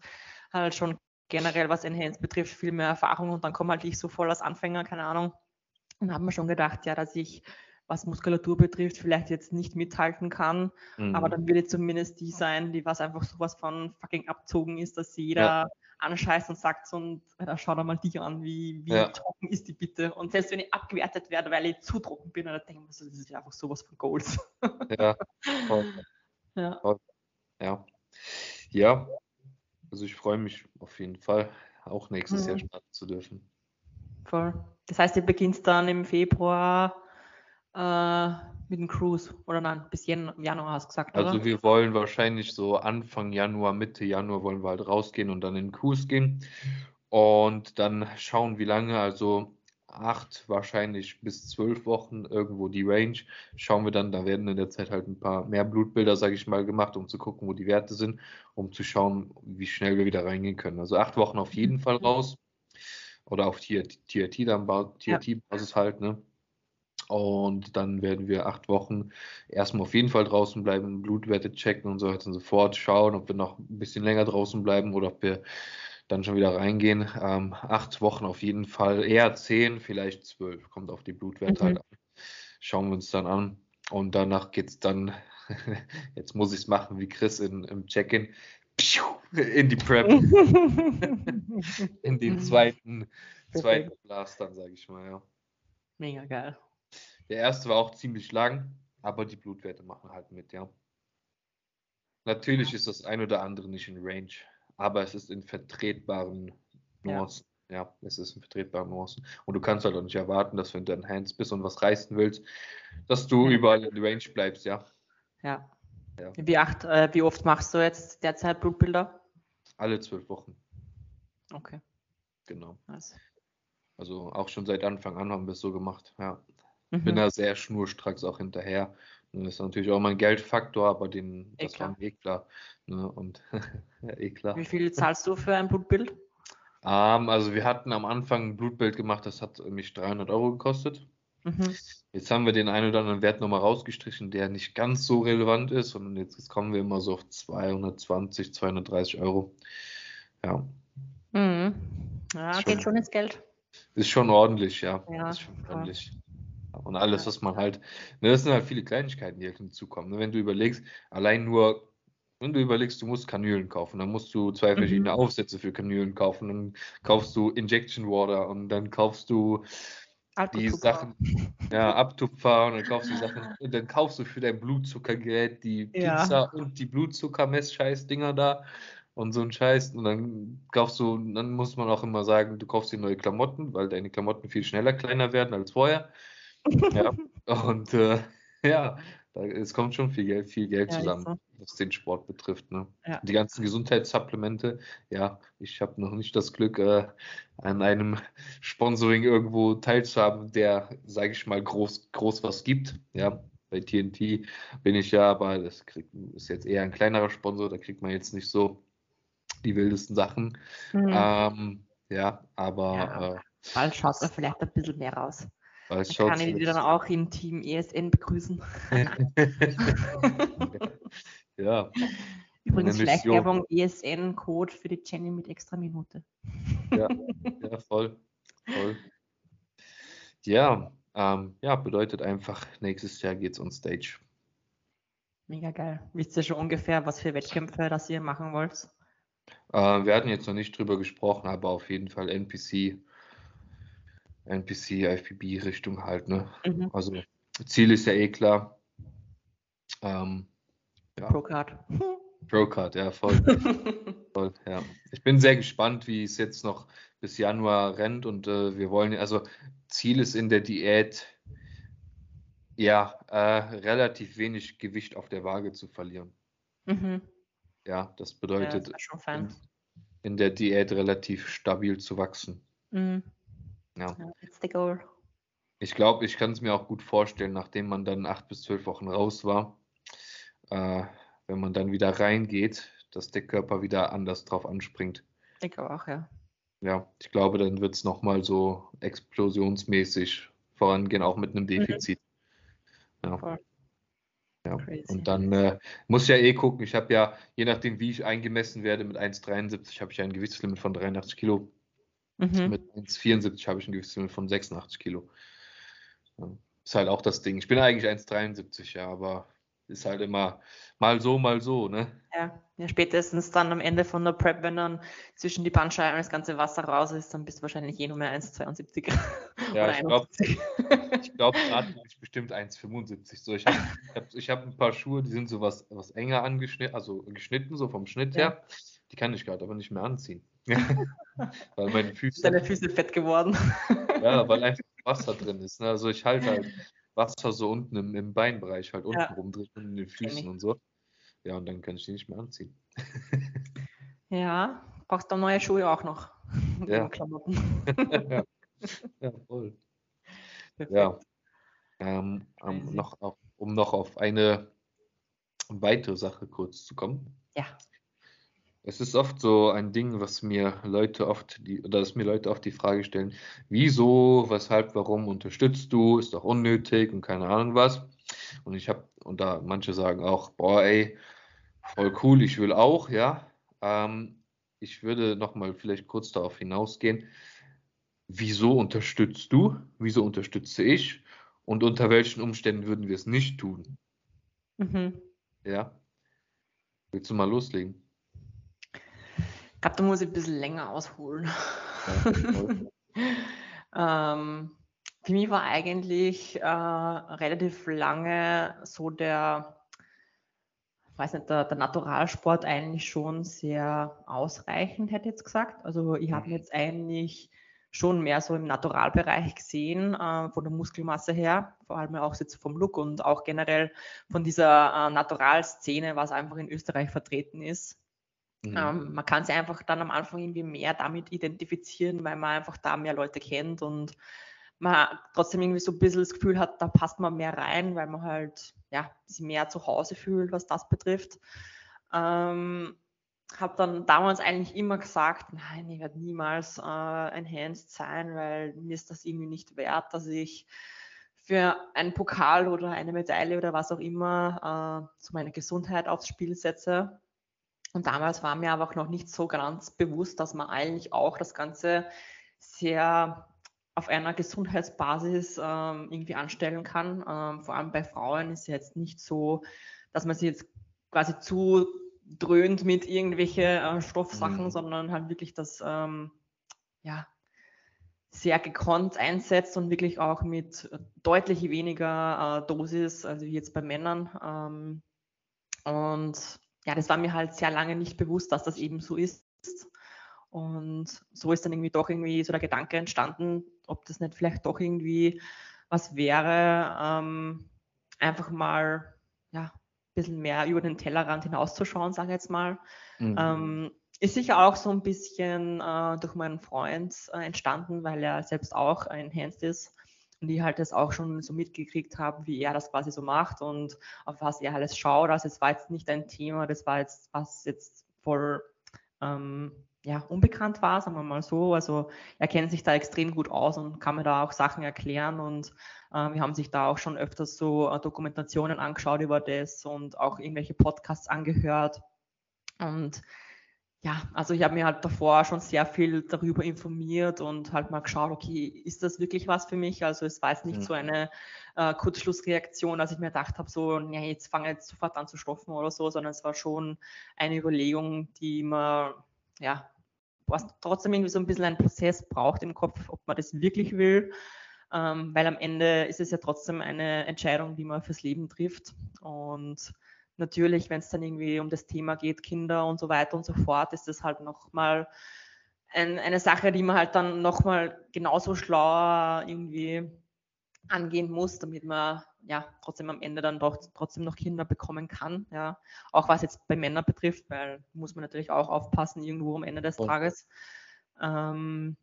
halt schon generell, was Enhanced betrifft, viel mehr Erfahrung und dann komme halt ich so voll als Anfänger, keine Ahnung. Und habe mir schon gedacht, ja, dass ich was Muskulatur betrifft, vielleicht jetzt nicht mithalten kann. Mhm. Aber dann würde zumindest die sein, die was einfach sowas von fucking abzogen ist, dass jeder ja. anscheißt und sagt so, und äh, schau da mal die an, wie, wie ja. trocken ist die bitte. Und selbst wenn ich abgewertet werde, weil ich zu trocken bin, dann denke ich mir, das ist einfach sowas von Goals. Ja. Ja. ja. Ja. Also ich freue mich auf jeden Fall, auch nächstes mhm. Jahr starten zu dürfen. Voll. Das heißt, ihr beginnt dann im Februar äh, mit dem Cruise oder nein, bis Januar hast du gesagt, oder? Also wir wollen wahrscheinlich so Anfang Januar, Mitte Januar wollen wir halt rausgehen und dann in den Cruise gehen und dann schauen, wie lange, also acht, wahrscheinlich bis zwölf Wochen irgendwo die Range. Schauen wir dann, da werden in der Zeit halt ein paar mehr Blutbilder, sage ich mal, gemacht, um zu gucken, wo die Werte sind, um zu schauen, wie schnell wir wieder reingehen können. Also acht Wochen auf jeden Fall raus. Oder auf TRT dann, TRT-Basis ja. halt, ne? Und dann werden wir acht Wochen erstmal auf jeden Fall draußen bleiben, Blutwerte checken und so weiter und so fort, schauen, ob wir noch ein bisschen länger draußen bleiben oder ob wir dann schon wieder reingehen. Ähm, acht Wochen auf jeden Fall, eher zehn, vielleicht zwölf, kommt auf die Blutwerte halt mhm. halt an. Schauen wir uns dann an. Und danach geht es dann, jetzt muss ich es machen wie Chris in, im Check-in, in die Prep. in den zweiten, zweiten Blast dann, sage ich mal, ja. Mega geil. Der erste war auch ziemlich lang, aber die Blutwerte machen halt mit, ja. Natürlich ist das ein oder andere nicht in Range, aber es ist in vertretbaren Nuancen. Ja. ja, es ist in vertretbaren Nuancen. Und du kannst halt auch nicht erwarten, dass wenn du in Hands bist und was reißen willst, dass du ja. überall in Range bleibst, ja. Ja. ja. Wie, acht, äh, wie oft machst du jetzt derzeit Blutbilder? Alle zwölf Wochen. Okay. Genau. Nice. Also auch schon seit Anfang an haben wir es so gemacht, ja. Mhm. Bin da sehr schnurstracks auch hinterher. Das ist natürlich auch mein Geldfaktor, aber den, eh das war mir eh klar. Ne? Und eh klar. Wie viel zahlst du für ein Blutbild? Um, ähm, also wir hatten am Anfang ein Blutbild gemacht, das hat mich 300 Euro gekostet. Mhm. Jetzt haben wir den einen oder anderen Wert nochmal rausgestrichen, der nicht ganz so relevant ist. Und jetzt, kommen wir immer so auf 220, 230 Euro. Ja. Mhm. Ja, ist geht schon, schon ins Geld. Ist schon ordentlich, ja. ja ist schon ordentlich. Und alles, was man halt, ne, das sind halt viele Kleinigkeiten, die halt hinzukommen. Ne? Wenn du überlegst, allein nur, wenn du überlegst, du musst Kanülen kaufen, dann musst du zwei verschiedene mhm. Aufsätze für Kanülen kaufen, dann kaufst du Injection Water und dann kaufst du die Sachen, ja, Abtupfer und dann kaufst du Sachen und dann kaufst du für dein Blutzuckergerät die Pizza ja. und die Blutzuckermess-Scheiß-Dinger da und so ein Scheiß. Und dann kaufst du, dann muss man auch immer sagen, du kaufst dir neue Klamotten, weil deine Klamotten viel schneller kleiner werden als vorher. Ja. Und äh, ja, da, es kommt schon viel Geld, viel Geld ja, zusammen, so. was den Sport betrifft. Ne? Ja. Die ganzen Gesundheitssupplemente, ja, ich habe noch nicht das Glück, äh, an einem Sponsoring irgendwo teilzuhaben, der, sage ich mal, groß, groß was gibt. Ja, bei TNT bin ich ja, aber das krieg, ist jetzt eher ein kleinerer Sponsor, da kriegt man jetzt nicht so die wildesten Sachen. Mhm. Ähm, ja, aber. Ja, äh, bald schaut man vielleicht ein bisschen mehr raus. Dann kann ich die dann auch im Team ESN begrüßen. ja. Übrigens Schleichwerbung ESN-Code für die Jenny mit extra Minute. ja, ja, voll. voll. Ja, ähm, ja, bedeutet einfach, nächstes Jahr geht's on Stage. Mega geil. Wisst ihr schon ungefähr, was für Wettkämpfe das ihr machen wollt? Äh, wir hatten jetzt noch nicht drüber gesprochen, aber auf jeden Fall NPC, NPC, IFBB-Richtung halt, ne? Mhm. Also Ziel ist ja eh klar. Ähm, ja. Procard. Procard, ja, voll. voll ja. Ich bin sehr gespannt, wie es jetzt noch bis Januar rennt und äh, wir wollen, also Ziel ist in der Diät, ja, äh, relativ wenig Gewicht auf der Waage zu verlieren. Mhm. Ja, das bedeutet ja, in, in, der Diät relativ stabil zu wachsen. Mhm. Ja. That's the goal. Ich glaube, ich kann es mir auch gut vorstellen, nachdem man dann acht bis zwölf Wochen raus war, äh, wenn man dann wieder reingeht, dass der Körper wieder anders drauf anspringt. Ich glaube auch, ja. Ja, ich glaube, dann wird es nochmal so explosionsmäßig vorangehen, auch mit einem mhm. Defizit. Mhm. Ja. Voll. Ja. Und dann äh, muss ich ja eh gucken. Ich habe ja, je nachdem, wie ich eingemessen werde, mit 1,73 habe ich ja ein Gewichtslimit von 83 Kilo. Mhm. Mit 1,74 habe ich ein Gewichtslimit von 86 Kilo. Ist halt auch das Ding. Ich bin eigentlich 1,73, ja, aber ist halt immer mal so, mal so, ne? Ja, ja, spätestens dann am Ende von der Prep, wenn dann zwischen die Bandscheiben das ganze Wasser raus ist, dann bist du wahrscheinlich eh nur mehr 1,72. Ja, ich glaube, ich glaub, gerade bin ich bestimmt 1,75. So, ich habe ich hab, ich hab ein paar Schuhe, die sind so was, was enger angeschnitten, also geschnitten, so vom Schnitt ja. her. Die kann ich gerade aber nicht mehr anziehen. weil meine Füße. Deine Füße fett geworden. ja, weil einfach Wasser drin ist. Ne? Also ich halte halt Wasser so unten im, im Beinbereich, halt unten ja. rum drin, in den Füßen und so. Ja, und dann kann ich die nicht mehr anziehen. ja, brauchst du neue Schuhe auch noch. Ja. Klamotten. ja. ja, voll. Perfekt. Ja. Ähm, um, noch auf, um noch auf eine weitere Sache kurz zu kommen. Ja. Es ist oft so ein Ding, was mir Leute oft die, oder dass mir Leute oft die Frage stellen, wieso, weshalb, warum unterstützt du, ist doch unnötig und keine Ahnung was. Und ich habe, und da manche sagen auch, boah, ey, voll cool, ich will auch, ja. Ähm, ich würde nochmal vielleicht kurz darauf hinausgehen, wieso unterstützt du, wieso unterstütze ich und unter welchen Umständen würden wir es nicht tun? Mhm. Ja. Willst du mal loslegen? Ich glaube, da muss ich ein bisschen länger ausholen. Ähm, für mich war eigentlich äh, relativ lange so der, weiß nicht, der, der Naturalsport eigentlich schon sehr ausreichend, hätte ich jetzt gesagt. Also ich habe mhm. jetzt eigentlich schon mehr so im Naturalbereich gesehen, äh, von der Muskelmasse her, vor allem auch jetzt vom Look und auch generell von dieser äh, Naturalszene, was einfach in Österreich vertreten ist. Mhm. Ähm, man kann sich einfach dann am Anfang irgendwie mehr damit identifizieren, weil man einfach da mehr Leute kennt und man trotzdem irgendwie so ein bisschen das Gefühl hat, da passt man mehr rein, weil man halt ja, sich mehr zu Hause fühlt, was das betrifft. Ähm, habe dann damals eigentlich immer gesagt, nein, ich werde niemals äh, enhanced sein, weil mir ist das irgendwie nicht wert, dass ich für einen Pokal oder eine Medaille oder was auch immer äh, so meine Gesundheit aufs Spiel setze. Und damals war mir aber auch noch nicht so ganz bewusst, dass man eigentlich auch das Ganze sehr auf einer Gesundheitsbasis ähm, irgendwie anstellen kann. Ähm, vor allem bei Frauen ist es jetzt nicht so, dass man sie jetzt quasi zu dröhnt mit irgendwelche äh, Stoffsachen, mhm. sondern halt wirklich das ähm, ja, sehr gekonnt einsetzt und wirklich auch mit deutlich weniger äh, Dosis, also wie jetzt bei Männern. Ähm, und ja, das war mir halt sehr lange nicht bewusst, dass das eben so ist. Und so ist dann irgendwie doch irgendwie so der Gedanke entstanden, ob das nicht vielleicht doch irgendwie was wäre, ähm, einfach mal ja, ein bisschen mehr über den Tellerrand hinauszuschauen, sage ich jetzt mal. Mhm. Ähm, ist sicher auch so ein bisschen äh, durch meinen Freund äh, entstanden, weil er selbst auch ein Enhanced ist und die halt das auch schon so mitgekriegt haben, wie er das quasi so macht und auf was er alles schaut. Also es war jetzt nicht ein Thema, das war jetzt was jetzt voll ähm, ja, unbekannt war, sagen wir mal so. Also er kennt sich da extrem gut aus und kann mir da auch Sachen erklären und äh, wir haben sich da auch schon öfters so äh, Dokumentationen angeschaut über das und auch irgendwelche Podcasts angehört. Und ja, also ich habe mir halt davor schon sehr viel darüber informiert und halt mal geschaut, okay, ist das wirklich was für mich? Also es war jetzt nicht mhm. so eine äh, Kurzschlussreaktion, dass ich mir gedacht habe, so, ja, jetzt fange jetzt sofort an zu stoffen oder so, sondern es war schon eine Überlegung, die man, ja, was trotzdem irgendwie so ein bisschen einen Prozess braucht im Kopf, ob man das wirklich will. Ähm, weil am Ende ist es ja trotzdem eine Entscheidung, die man fürs Leben trifft. Und natürlich, wenn es dann irgendwie um das Thema geht, Kinder und so weiter und so fort, ist das halt nochmal ein, eine Sache, die man halt dann nochmal genauso schlauer irgendwie angehen muss, damit man ja trotzdem am Ende dann doch trotzdem noch Kinder bekommen kann. Ja, auch was jetzt bei Männern betrifft, weil muss man natürlich auch aufpassen irgendwo am Ende des Tages. Ähm,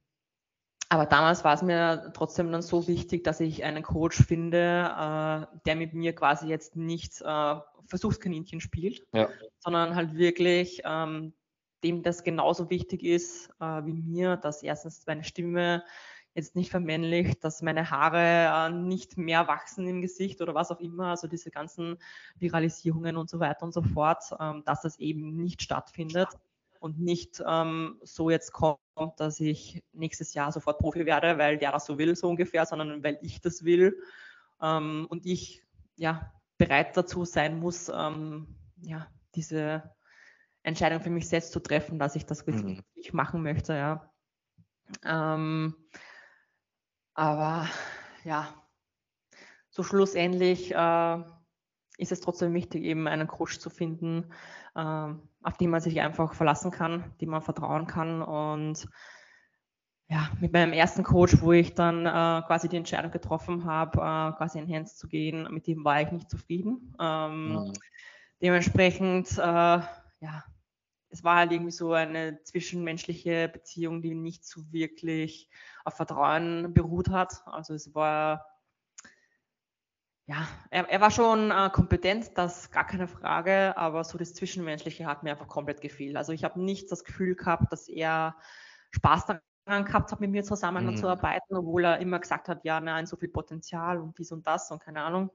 aber damals war es mir trotzdem dann so wichtig, dass ich einen Coach finde, äh, der mit mir quasi jetzt nicht äh, Versuchskaninchen spielt, ja. sondern halt wirklich ähm, dem das genauso wichtig ist äh, wie mir, dass erstens meine Stimme jetzt nicht vermännlicht, dass meine Haare äh, nicht mehr wachsen im Gesicht oder was auch immer, also diese ganzen Viralisierungen und so weiter und so fort, ähm, dass das eben nicht stattfindet und nicht ähm, so jetzt kommt, dass ich nächstes Jahr sofort Profi werde, weil der das so will, so ungefähr, sondern weil ich das will ähm, und ich ja bereit dazu sein muss, ähm, ja, diese Entscheidung für mich selbst zu treffen, dass ich das wirklich mhm. machen möchte, ja. Ähm, aber ja, so schlussendlich äh, ist es trotzdem wichtig, eben einen Coach zu finden, äh, auf den man sich einfach verlassen kann, dem man vertrauen kann. Und ja, mit meinem ersten Coach, wo ich dann äh, quasi die Entscheidung getroffen habe, äh, quasi in Hands zu gehen, mit dem war ich nicht zufrieden. Ähm, mhm. Dementsprechend, äh, ja, es war halt irgendwie so eine zwischenmenschliche Beziehung, die nicht so wirklich auf Vertrauen beruht hat. Also es war ja, er, er war schon äh, kompetent, das gar keine Frage, aber so das Zwischenmenschliche hat mir einfach komplett gefehlt. Also ich habe nicht das Gefühl gehabt, dass er Spaß daran gehabt hat, mit mir zusammenzuarbeiten, mhm. obwohl er immer gesagt hat, ja, nein, so viel Potenzial und dies und das und keine Ahnung.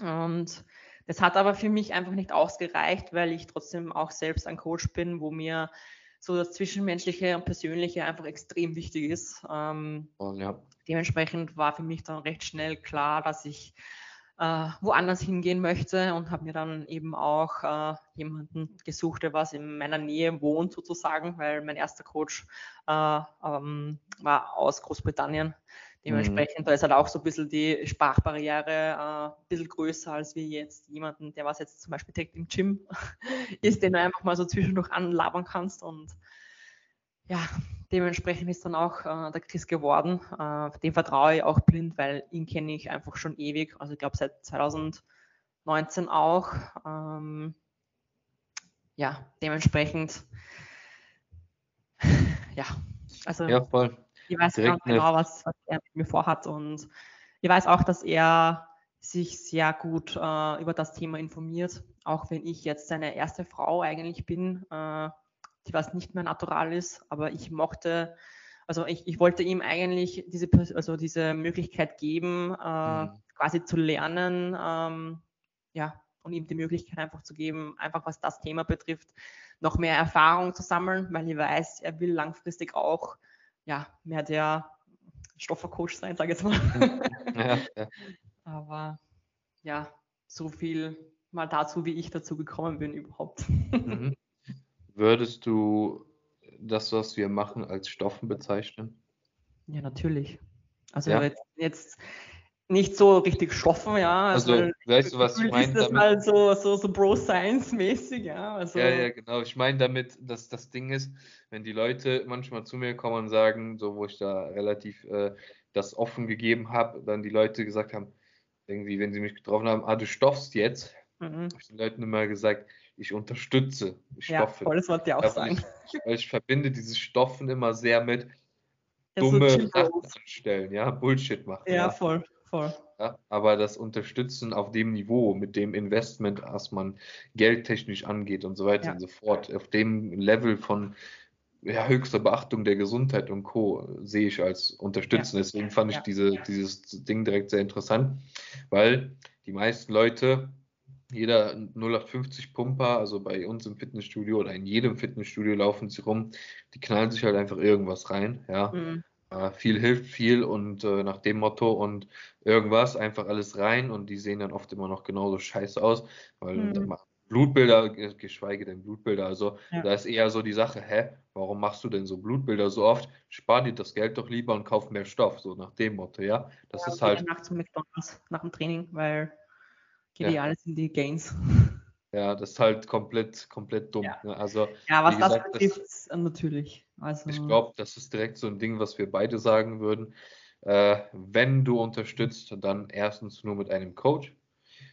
Und das hat aber für mich einfach nicht ausgereicht, weil ich trotzdem auch selbst ein Coach bin, wo mir so das Zwischenmenschliche und Persönliche einfach extrem wichtig ist. Ähm, oh, ja. Dementsprechend war für mich dann recht schnell klar, dass ich äh, woanders hingehen möchte und habe mir dann eben auch äh, jemanden gesucht, der was in meiner Nähe wohnt sozusagen, weil mein erster Coach äh, ähm, war aus Großbritannien. Dementsprechend, mhm. da ist halt auch so ein bisschen die Sprachbarriere äh, ein bisschen größer als wie jetzt jemanden, der was jetzt zum Beispiel direkt im Gym ist, den du einfach mal so zwischendurch anlabern kannst und ja, dementsprechend ist dann auch äh, der Chris geworden. Äh, dem vertraue ich auch blind, weil ihn kenne ich einfach schon ewig. Also ich glaube seit 2019 auch. Ähm, ja, dementsprechend, ja, also ja, voll. ich weiß Direkt ganz genau, was, was, er mit mir vorhat und ich weiß auch, dass er sich sehr gut äh, über das Thema informiert, auch wenn ich jetzt seine erste Frau eigentlich bin. Äh, die was nicht mehr natural ist, aber ich mochte, also ich, ich wollte ihm eigentlich diese, also diese Möglichkeit geben, äh, mhm. quasi zu lernen, ähm, ja, und ihm die Möglichkeit einfach zu geben, einfach was das Thema betrifft, noch mehr Erfahrung zu sammeln, weil ich weiß, er will langfristig auch, ja, mehr der Stoffercoach sein, sage ich jetzt mal. ja, ja. Aber ja, so viel mal dazu, wie ich dazu gekommen bin überhaupt. Mhm. Würdest du das, was wir machen, als Stoffen bezeichnen? Ja, natürlich. Also ja. Jetzt, jetzt, nicht so richtig stoffen, ja. Also, also weißt du, was ich meine? Das damit? halt so, so, so Bro-Science-mäßig, ja. Also, ja, ja, genau. Ich meine damit, dass das Ding ist, wenn die Leute manchmal zu mir kommen und sagen, so wo ich da relativ äh, das offen gegeben habe, dann die Leute gesagt haben, irgendwie, wenn sie mich getroffen haben, ah, du stoffst jetzt, mhm. habe ich den Leuten immer gesagt, ich unterstütze, ich ja, stoffe. Voll, das wollte ich auch sagen. Ich, ich, verbinde dieses Stoffen immer sehr mit dumme so Sachen anstellen, ja, Bullshit machen. Ja, ja. voll. Voll. Ja, aber das Unterstützen auf dem Niveau, mit dem Investment, was man geldtechnisch angeht und so weiter ja. und so fort, auf dem Level von ja, höchster Beachtung der Gesundheit und Co. sehe ich als Unterstützen. Ja. Deswegen fand ich diese, dieses Ding direkt sehr interessant, weil die meisten Leute, jeder 0850 Pumper, also bei uns im Fitnessstudio oder in jedem Fitnessstudio laufen sie rum, die knallen sich halt einfach irgendwas rein, ja. Mhm. Äh, viel hilft viel und äh, nach dem Motto und irgendwas, einfach alles rein und die sehen dann oft immer noch genauso scheiße aus, weil mhm. Blutbilder, geschweige denn Blutbilder, also ja. da ist eher so die Sache, hä, warum machst du denn so Blutbilder so oft? Spar dir das Geld doch lieber und kauf mehr Stoff, so nach dem Motto, ja. Das ja, ist halt. Nachts McDonalds nach dem Training, weil geht ja. in die Gains. Ja, das ist halt komplett, komplett dumm. Ja, ne? also, ja was gesagt, das betrifft, das, natürlich. Also, ich glaube, das ist direkt so ein Ding, was wir beide sagen würden. Äh, wenn du unterstützt, dann erstens nur mit einem Coach.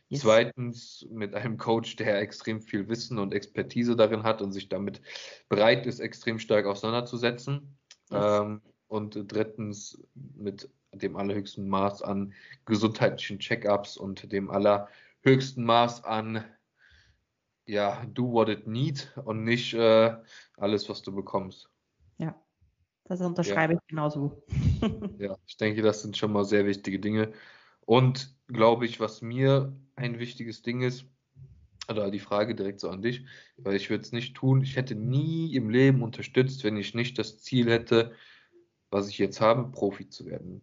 Yes. Zweitens mit einem Coach, der extrem viel Wissen und Expertise darin hat und sich damit bereit ist, extrem stark auseinanderzusetzen. Yes. Ähm, und drittens mit dem allerhöchsten Maß an gesundheitlichen Check-ups und dem allerhöchsten Maß an ja, do what it need und nicht äh, alles, was du bekommst. Ja, das unterschreibe ja. ich genauso. ja, ich denke, das sind schon mal sehr wichtige Dinge. Und glaube ich, was mir ein wichtiges Ding ist, oder die Frage direkt so an dich, weil ich würde es nicht tun, ich hätte nie im Leben unterstützt, wenn ich nicht das Ziel hätte, was ich jetzt habe, Profi zu werden.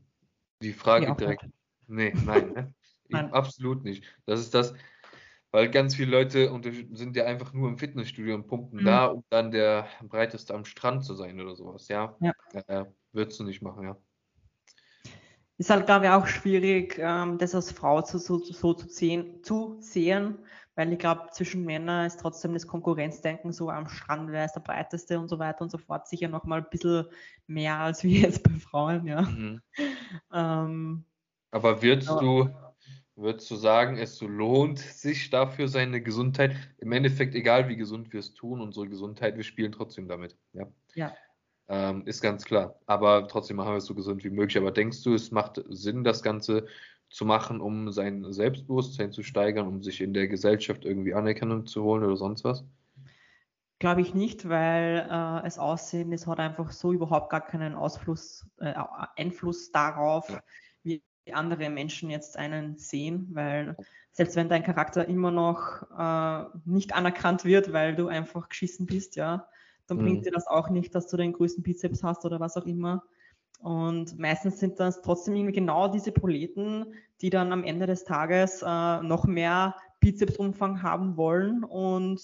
Die Frage direkt, nee, nein, ne? Nein. absolut nicht. Das ist das, weil ganz viele Leute sind ja einfach nur im Fitnessstudio und pumpen mhm. da, um dann der breiteste am Strand zu sein oder sowas. Ja, ja. Äh, würdest du nicht machen, ja. Ist halt, glaube ich, auch schwierig, ähm, das als Frau zu, so, so zu, sehen, zu sehen, weil ich glaube, zwischen Männern ist trotzdem das Konkurrenzdenken so am Strand, wer ist der breiteste und so weiter und so fort, sicher nochmal ein bisschen mehr als wie jetzt bei Frauen, ja. Mhm. Ähm, aber würdest aber, du Würdest du sagen, es lohnt sich dafür seine Gesundheit? Im Endeffekt, egal wie gesund wir es tun, unsere Gesundheit, wir spielen trotzdem damit. Ja. ja. Ähm, ist ganz klar. Aber trotzdem machen wir es so gesund wie möglich. Aber denkst du, es macht Sinn, das Ganze zu machen, um sein Selbstbewusstsein zu steigern, um sich in der Gesellschaft irgendwie Anerkennung zu holen oder sonst was? Glaube ich nicht, weil äh, das Aussehen, es hat einfach so überhaupt gar keinen Ausfluss, äh, Einfluss darauf, ja andere Menschen jetzt einen sehen, weil selbst wenn dein Charakter immer noch äh, nicht anerkannt wird, weil du einfach geschissen bist, ja, dann mhm. bringt dir das auch nicht, dass du den größten Bizeps hast oder was auch immer. Und meistens sind das trotzdem irgendwie genau diese Proleten, die dann am Ende des Tages äh, noch mehr Bizepsumfang haben wollen und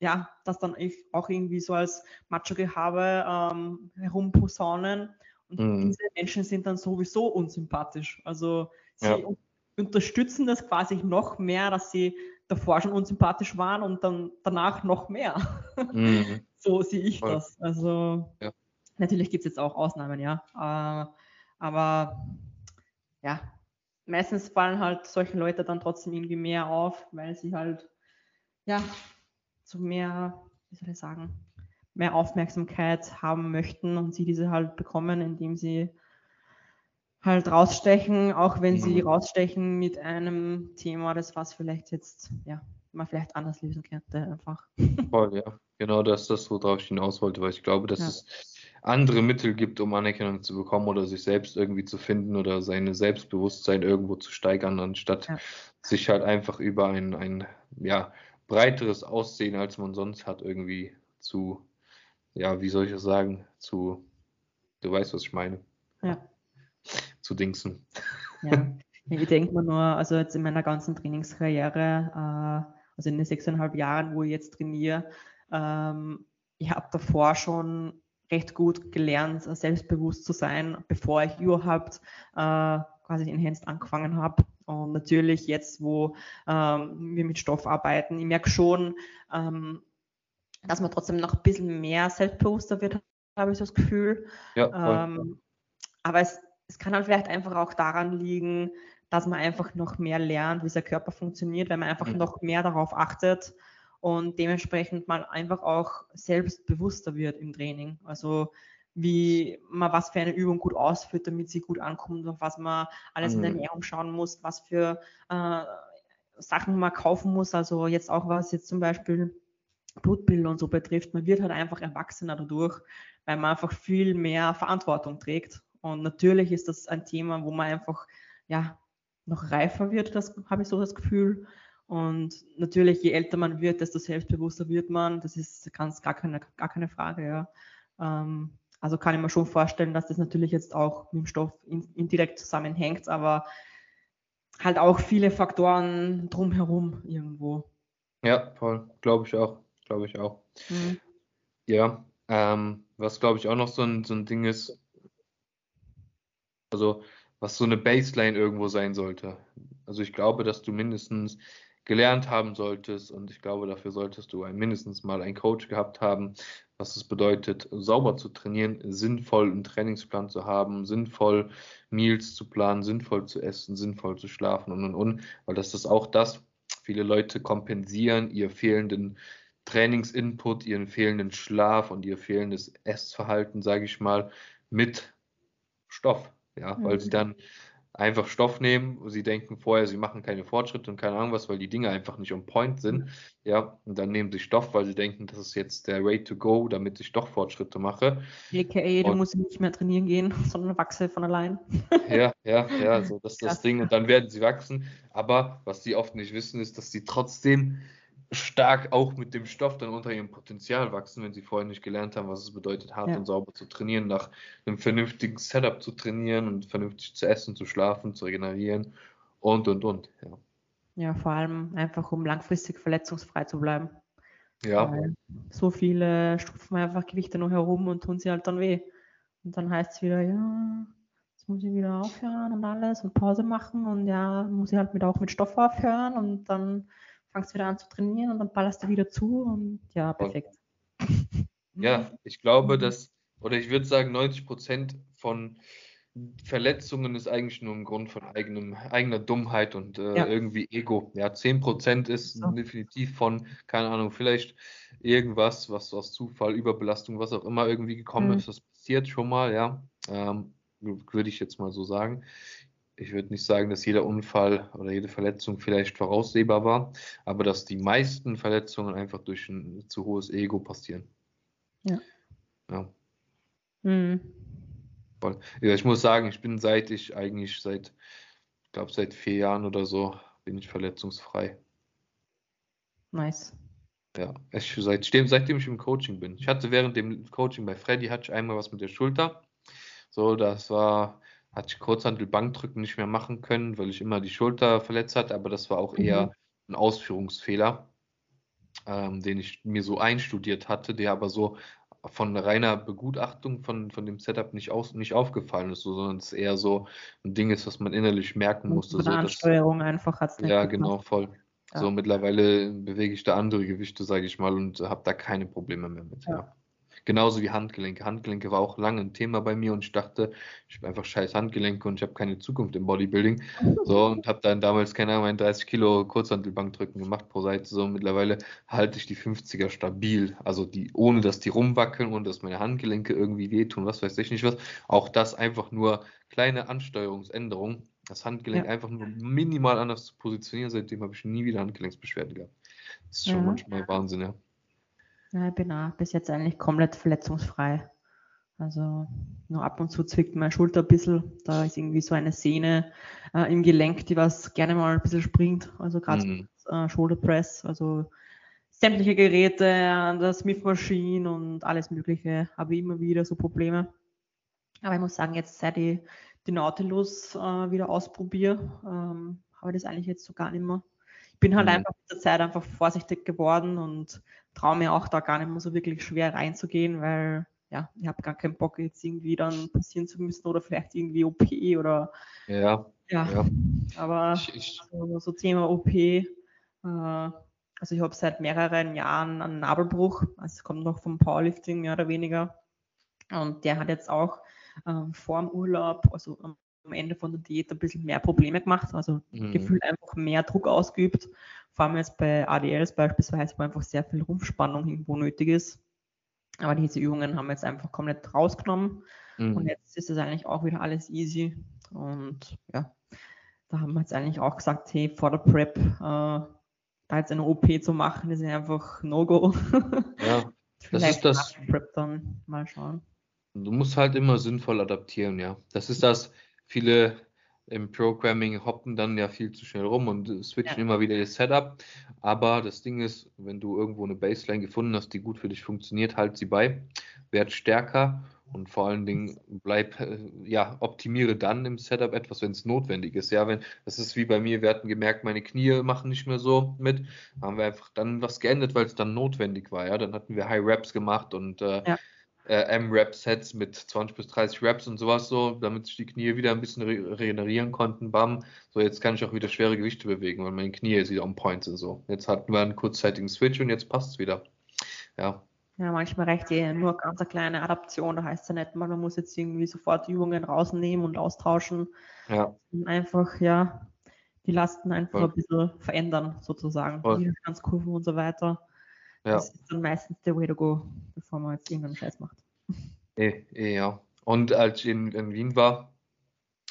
ja, das dann auch irgendwie so als Macho-Gehabe ähm, herumposaunen und mhm. diese Menschen sind dann sowieso unsympathisch. Also sie ja. unterstützen das quasi noch mehr, dass sie davor schon unsympathisch waren und dann danach noch mehr. Mhm. so sehe ich Voll. das. Also ja. natürlich gibt es jetzt auch Ausnahmen, ja. Äh, aber ja, meistens fallen halt solche Leute dann trotzdem irgendwie mehr auf, weil sie halt ja so mehr, wie soll ich sagen, mehr Aufmerksamkeit haben möchten und sie diese halt bekommen, indem sie halt rausstechen, auch wenn mhm. sie rausstechen mit einem Thema, das was vielleicht jetzt, ja, man vielleicht anders lösen könnte einfach. Voll, ja. Genau das ist das, worauf ich hinaus wollte, weil ich glaube, dass ja. es andere Mittel gibt, um Anerkennung zu bekommen oder sich selbst irgendwie zu finden oder seine Selbstbewusstsein irgendwo zu steigern, anstatt ja. sich halt einfach über ein, ein ja, breiteres Aussehen, als man sonst hat, irgendwie zu ja, wie soll ich das sagen, zu, du weißt, was ich meine. Ja. Zu Dingsen. Ja, ich denke mir nur, also jetzt in meiner ganzen Trainingskarriere, äh, also in den sechseinhalb Jahren, wo ich jetzt trainiere, ähm, ich habe davor schon recht gut gelernt, selbstbewusst zu sein, bevor ich überhaupt äh, quasi Enhanced angefangen habe. Und natürlich jetzt, wo ähm, wir mit Stoff arbeiten, ich merke schon, ähm, dass man trotzdem noch ein bisschen mehr selbstbewusster wird, habe ich so das Gefühl. Ja, ähm, aber es, es kann halt vielleicht einfach auch daran liegen, dass man einfach noch mehr lernt, wie sein Körper funktioniert, wenn man einfach mhm. noch mehr darauf achtet und dementsprechend mal einfach auch selbstbewusster wird im Training. Also wie man was für eine Übung gut ausführt, damit sie gut ankommt, auf was man alles mhm. in der mhm. Ernährung schauen muss, was für äh, Sachen man kaufen muss. Also jetzt auch was jetzt zum Beispiel Blutbilder und so betrifft. Man wird halt einfach erwachsener dadurch, weil man einfach viel mehr Verantwortung trägt. Und natürlich ist das ein Thema, wo man einfach ja noch reifer wird, das habe ich so das Gefühl. Und natürlich, je älter man wird, desto selbstbewusster wird man. Das ist ganz gar keine, gar keine Frage, ja. Ähm, also kann ich mir schon vorstellen, dass das natürlich jetzt auch mit dem Stoff indirekt zusammenhängt, aber halt auch viele Faktoren drumherum irgendwo. Ja, voll. Glaube ich auch. Glaube ich auch. Mhm. Ja, ähm, was glaube ich auch noch so ein, so ein Ding ist, also was so eine Baseline irgendwo sein sollte. Also ich glaube, dass du mindestens gelernt haben solltest und ich glaube, dafür solltest du ein, mindestens mal einen Coach gehabt haben, was es bedeutet, sauber zu trainieren, sinnvoll einen Trainingsplan zu haben, sinnvoll Meals zu planen, sinnvoll zu essen, sinnvoll zu schlafen und und und, weil das ist auch das, viele Leute kompensieren ihr fehlenden Trainingsinput, ihren fehlenden Schlaf und ihr fehlendes Essverhalten, sage ich mal, mit Stoff, ja, mhm. weil sie dann einfach Stoff nehmen, sie denken vorher, sie machen keine Fortschritte und keine Ahnung was, weil die Dinge einfach nicht on point sind. Ja, und dann nehmen sie Stoff, weil sie denken, das ist jetzt der Way to go, damit ich doch Fortschritte mache. AKA, du musst nicht mehr trainieren gehen, sondern wachse von allein. Ja, ja, ja, so das ist das Ding. Und dann werden sie wachsen. Aber was sie oft nicht wissen, ist, dass sie trotzdem stark auch mit dem Stoff dann unter ihrem Potenzial wachsen, wenn sie vorher nicht gelernt haben, was es bedeutet, hart ja. und sauber zu trainieren, nach einem vernünftigen Setup zu trainieren und vernünftig zu essen, zu schlafen, zu regenerieren und und und. Ja, ja vor allem einfach, um langfristig verletzungsfrei zu bleiben. Ja. Weil so viele stufen einfach Gewichte noch herum und tun sie halt dann weh. Und dann heißt es wieder, ja, jetzt muss ich wieder aufhören und alles und Pause machen und ja, muss ich halt mit, auch mit Stoff aufhören und dann fangst wieder an zu trainieren und dann ballerst du wieder zu und ja, perfekt. Ja, ich glaube, dass, oder ich würde sagen, 90 Prozent von Verletzungen ist eigentlich nur ein Grund von eigenem, eigener Dummheit und äh, ja. irgendwie Ego. Ja, 10 Prozent ist so. definitiv von, keine Ahnung, vielleicht irgendwas, was aus Zufall, Überbelastung, was auch immer irgendwie gekommen mhm. ist. Das passiert schon mal, ja. Ähm, würde ich jetzt mal so sagen ich würde nicht sagen, dass jeder Unfall oder jede Verletzung vielleicht voraussehbar war, aber dass die meisten Verletzungen einfach durch ein zu hohes Ego passieren. Ja. Ja. Mhm. ja. Ich muss sagen, ich bin seit ich eigentlich seit, ich glaube seit vier Jahren oder so, bin ich verletzungsfrei. Nice. Ja, ich, seitdem, seitdem ich im Coaching bin. Ich hatte während dem Coaching bei Freddy hatte ich einmal was mit der Schulter. So, das war hatte ich Kurzhandel Bankdrücken nicht mehr machen können, weil ich immer die Schulter verletzt hatte, aber das war auch mhm. eher ein Ausführungsfehler, ähm, den ich mir so einstudiert hatte, der aber so von reiner Begutachtung von, von dem Setup nicht, aus, nicht aufgefallen ist, so, sondern es eher so ein Ding ist, was man innerlich merken musste. So, Ansteuerung einfach hat Ja, genau, voll. Ja. So mittlerweile bewege ich da andere Gewichte, sage ich mal, und habe da keine Probleme mehr mit. Ja. ja. Genauso wie Handgelenke. Handgelenke war auch lange ein Thema bei mir und ich dachte, ich habe einfach scheiß Handgelenke und ich habe keine Zukunft im Bodybuilding. So und habe dann damals, keine Ahnung, 30 Kilo Kurzhantelbankdrücken gemacht pro Seite. So mittlerweile halte ich die 50er stabil. Also die, ohne dass die rumwackeln und dass meine Handgelenke irgendwie wehtun, was weiß ich nicht was. Auch das einfach nur kleine Ansteuerungsänderungen. Das Handgelenk ja. einfach nur minimal anders zu positionieren. Seitdem habe ich nie wieder Handgelenksbeschwerden gehabt. Das ist schon ja. manchmal Wahnsinn, ja. Ja, ich bin auch bis jetzt eigentlich komplett verletzungsfrei. Also nur ab und zu zwickt meine Schulter ein bisschen. Da ist irgendwie so eine Sehne äh, im Gelenk, die was gerne mal ein bisschen springt. Also gerade mhm. äh, Shoulder Press, also sämtliche Geräte an der Smith Machine und alles Mögliche habe ich immer wieder so Probleme. Aber ich muss sagen, jetzt seit ich die Nautilus äh, wieder ausprobiere, ähm, habe ich das eigentlich jetzt so gar nicht mehr bin halt mhm. einfach mit der Zeit einfach vorsichtig geworden und traue mir auch da gar nicht mehr so wirklich schwer reinzugehen, weil ja, ich habe gar keinen Bock jetzt irgendwie dann passieren zu müssen oder vielleicht irgendwie OP oder ja, ja. ja. aber ich, ich, so, so, Thema OP, äh, also ich habe seit mehreren Jahren einen Nabelbruch, also es kommt noch vom Powerlifting mehr oder weniger und der hat jetzt auch äh, vor dem Urlaub, also am Ende von der Diät ein bisschen mehr Probleme gemacht, also mhm. gefühlt einfach mehr Druck ausgeübt, vor allem jetzt bei ADLs beispielsweise, wo einfach sehr viel Rumpfspannung irgendwo nötig ist. Aber diese Übungen haben wir jetzt einfach komplett rausgenommen mhm. und jetzt ist es eigentlich auch wieder alles easy und ja, da haben wir jetzt eigentlich auch gesagt, hey, vor der Prep äh, da jetzt eine OP zu machen, ist einfach No-Go. Ja, das ist das. Prep dann mal schauen. Du musst halt immer sinnvoll adaptieren, ja. Das ist das, viele im Programming hoppen dann ja viel zu schnell rum und switchen ja. immer wieder das Setup. Aber das Ding ist, wenn du irgendwo eine Baseline gefunden hast, die gut für dich funktioniert, halt sie bei, werd stärker und vor allen Dingen bleib, äh, ja, optimiere dann im Setup etwas, wenn es notwendig ist. Ja, wenn, das ist wie bei mir, wir hatten gemerkt, meine Knie machen nicht mehr so mit, haben wir einfach dann was geändert, weil es dann notwendig war. Ja, dann hatten wir High Reps gemacht und äh, ja äh, M-Rap-Sets mit 20 bis 30 Raps und sowas so, damit sich die Knie wieder ein bisschen re regenerieren konnten. Bam, so jetzt kann ich auch wieder schwere Gewichte bewegen, weil meine Knie jetzt wieder on point sind. So, jetzt hatten wir einen kurzzeitigen Switch und jetzt passt es wieder. Ja. Ja, manchmal reicht eh nur ganz eine kleine Adaption. Da heißt es ja nicht mal, man muss jetzt irgendwie sofort Übungen rausnehmen und austauschen. Ja. Und einfach, ja, die Lasten einfach Voll. ein bisschen verändern, sozusagen. Voll. Widerstandskurven und so weiter. Ja. Das ist dann meistens der Way to go, bevor man jetzt irgendeinen Scheiß macht. Eh, eh, ja. Und als ich in, in Wien war,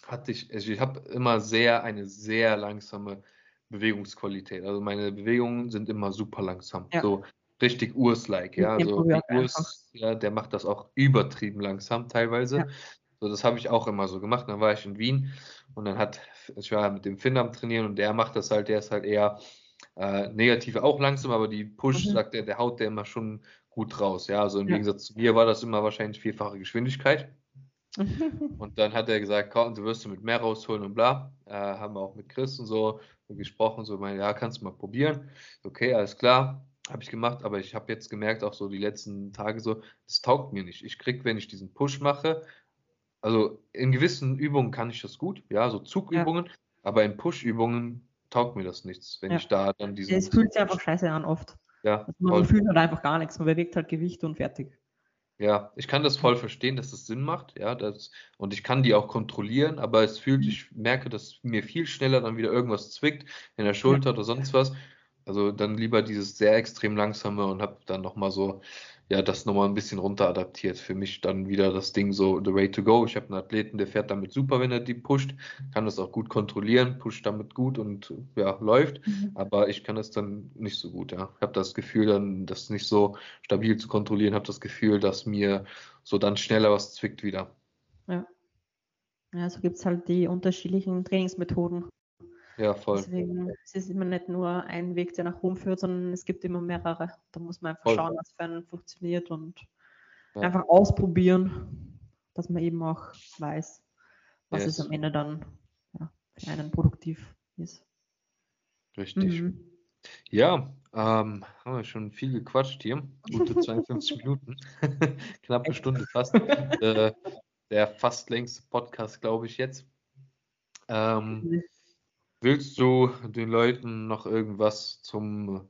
hatte ich, also ich habe immer sehr, eine sehr langsame Bewegungsqualität. Also meine Bewegungen sind immer super langsam. Ja. So richtig Urs-like, ja. Also Urs, ja, der macht das auch übertrieben langsam teilweise. Ja. So, das habe ich auch immer so gemacht. Dann war ich in Wien und dann hat, ich war mit dem Finn am Trainieren und der macht das halt, der ist halt eher äh, Negative auch langsam, aber die Push, mhm. sagt er, der haut der immer schon gut raus. Ja, also im ja. Gegensatz zu mir war das immer wahrscheinlich vierfache Geschwindigkeit. und dann hat er gesagt, komm, du wirst du mit mehr rausholen und bla. Äh, haben wir auch mit Chris und so gesprochen, so, mein, ja, kannst du mal probieren. Okay, alles klar, habe ich gemacht, aber ich habe jetzt gemerkt, auch so die letzten Tage so, das taugt mir nicht. Ich krieg, wenn ich diesen Push mache, also in gewissen Übungen kann ich das gut, ja, so Zugübungen, ja. aber in Push-Übungen taugt mir das nichts, wenn ja. ich da dann diesen. Es fühlt sich einfach scheiße an oft. Ja. Also man fühlt halt einfach gar nichts, man bewegt halt Gewicht und fertig. Ja, ich kann das voll verstehen, dass das Sinn macht, ja, das, und ich kann die auch kontrollieren, aber es fühlt, mhm. ich merke, dass mir viel schneller dann wieder irgendwas zwickt in der Schulter ja. oder sonst was. Also dann lieber dieses sehr extrem langsame und habe dann nochmal so ja, das nochmal ein bisschen runter adaptiert. Für mich dann wieder das Ding so the way to go. Ich habe einen Athleten, der fährt damit super, wenn er die pusht, kann das auch gut kontrollieren, pusht damit gut und ja, läuft. Mhm. Aber ich kann es dann nicht so gut. Ja. Ich habe das Gefühl, dann das nicht so stabil zu kontrollieren, habe das Gefühl, dass mir so dann schneller was zwickt wieder. Ja. Ja, so gibt es halt die unterschiedlichen Trainingsmethoden. Ja, voll. Deswegen es ist immer nicht nur ein Weg, der nach Rom führt, sondern es gibt immer mehrere. Da muss man einfach voll. schauen, was für einen funktioniert und ja. einfach ausprobieren, dass man eben auch weiß, was yes. es am Ende dann ja, für einen produktiv ist. Richtig. Mhm. Ja, ähm, haben wir schon viel gequatscht hier. Gute 52 Minuten. Knappe Stunde fast. äh, der fast längste Podcast, glaube ich, jetzt. Ähm, Willst du den Leuten noch irgendwas zum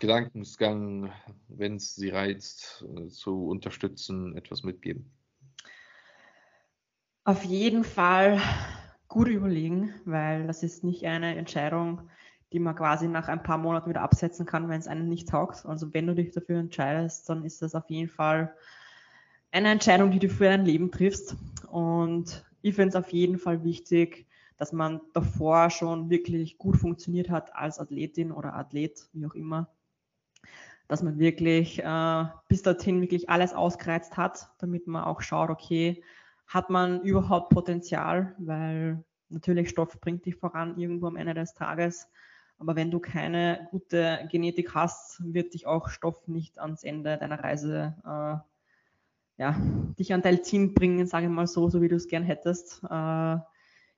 Gedankensgang, wenn es sie reizt, äh, zu unterstützen, etwas mitgeben? Auf jeden Fall gut überlegen, weil das ist nicht eine Entscheidung, die man quasi nach ein paar Monaten wieder absetzen kann, wenn es einem nicht taugt. Also wenn du dich dafür entscheidest, dann ist das auf jeden Fall eine Entscheidung, die du für dein Leben triffst. Und ich finde es auf jeden Fall wichtig, dass man davor schon wirklich gut funktioniert hat als Athletin oder Athlet, wie auch immer. Dass man wirklich äh, bis dorthin wirklich alles ausgereizt hat, damit man auch schaut, okay, hat man überhaupt Potenzial, weil natürlich Stoff bringt dich voran irgendwo am Ende des Tages. Aber wenn du keine gute Genetik hast, wird dich auch Stoff nicht ans Ende deiner Reise äh, ja, dich an dein Ziel bringen, sage ich mal so, so wie du es gern hättest. Äh,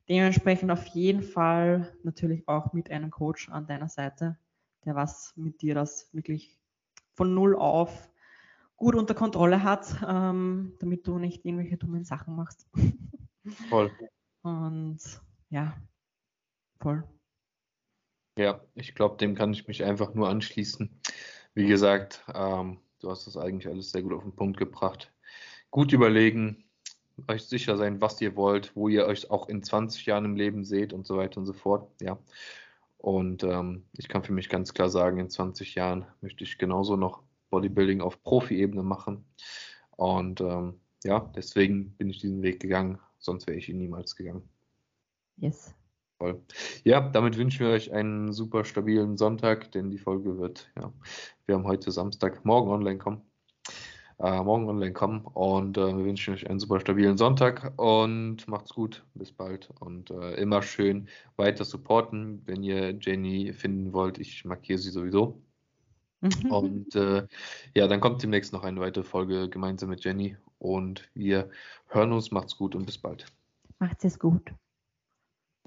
Dementsprechend auf jeden Fall natürlich auch mit einem Coach an deiner Seite, der was mit dir das wirklich von null auf gut unter Kontrolle hat, ähm, damit du nicht irgendwelche dummen Sachen machst. Voll. Und ja, voll. Ja, ich glaube, dem kann ich mich einfach nur anschließen. Wie gesagt, ähm, du hast das eigentlich alles sehr gut auf den Punkt gebracht. Gut überlegen, euch sicher sein, was ihr wollt, wo ihr euch auch in 20 Jahren im Leben seht und so weiter und so fort. Ja. Und ähm, ich kann für mich ganz klar sagen, in 20 Jahren möchte ich genauso noch Bodybuilding auf Profi-Ebene machen. Und ähm, ja, deswegen bin ich diesen Weg gegangen, sonst wäre ich ihn niemals gegangen. Yes. Voll. Ja, damit wünschen wir euch einen super stabilen Sonntag, denn die Folge wird, ja, wir haben heute Samstag, morgen online kommen. Äh, morgen online kommen und äh, wir wünschen euch einen super stabilen Sonntag und macht's gut. Bis bald und äh, immer schön weiter supporten, wenn ihr Jenny finden wollt. Ich markiere sie sowieso. Mhm. Und ja, dann kommt demnächst noch eine weitere Folge gemeinsam mit Jenny und wir hören uns. Macht's gut und bis bald. Macht's es gut.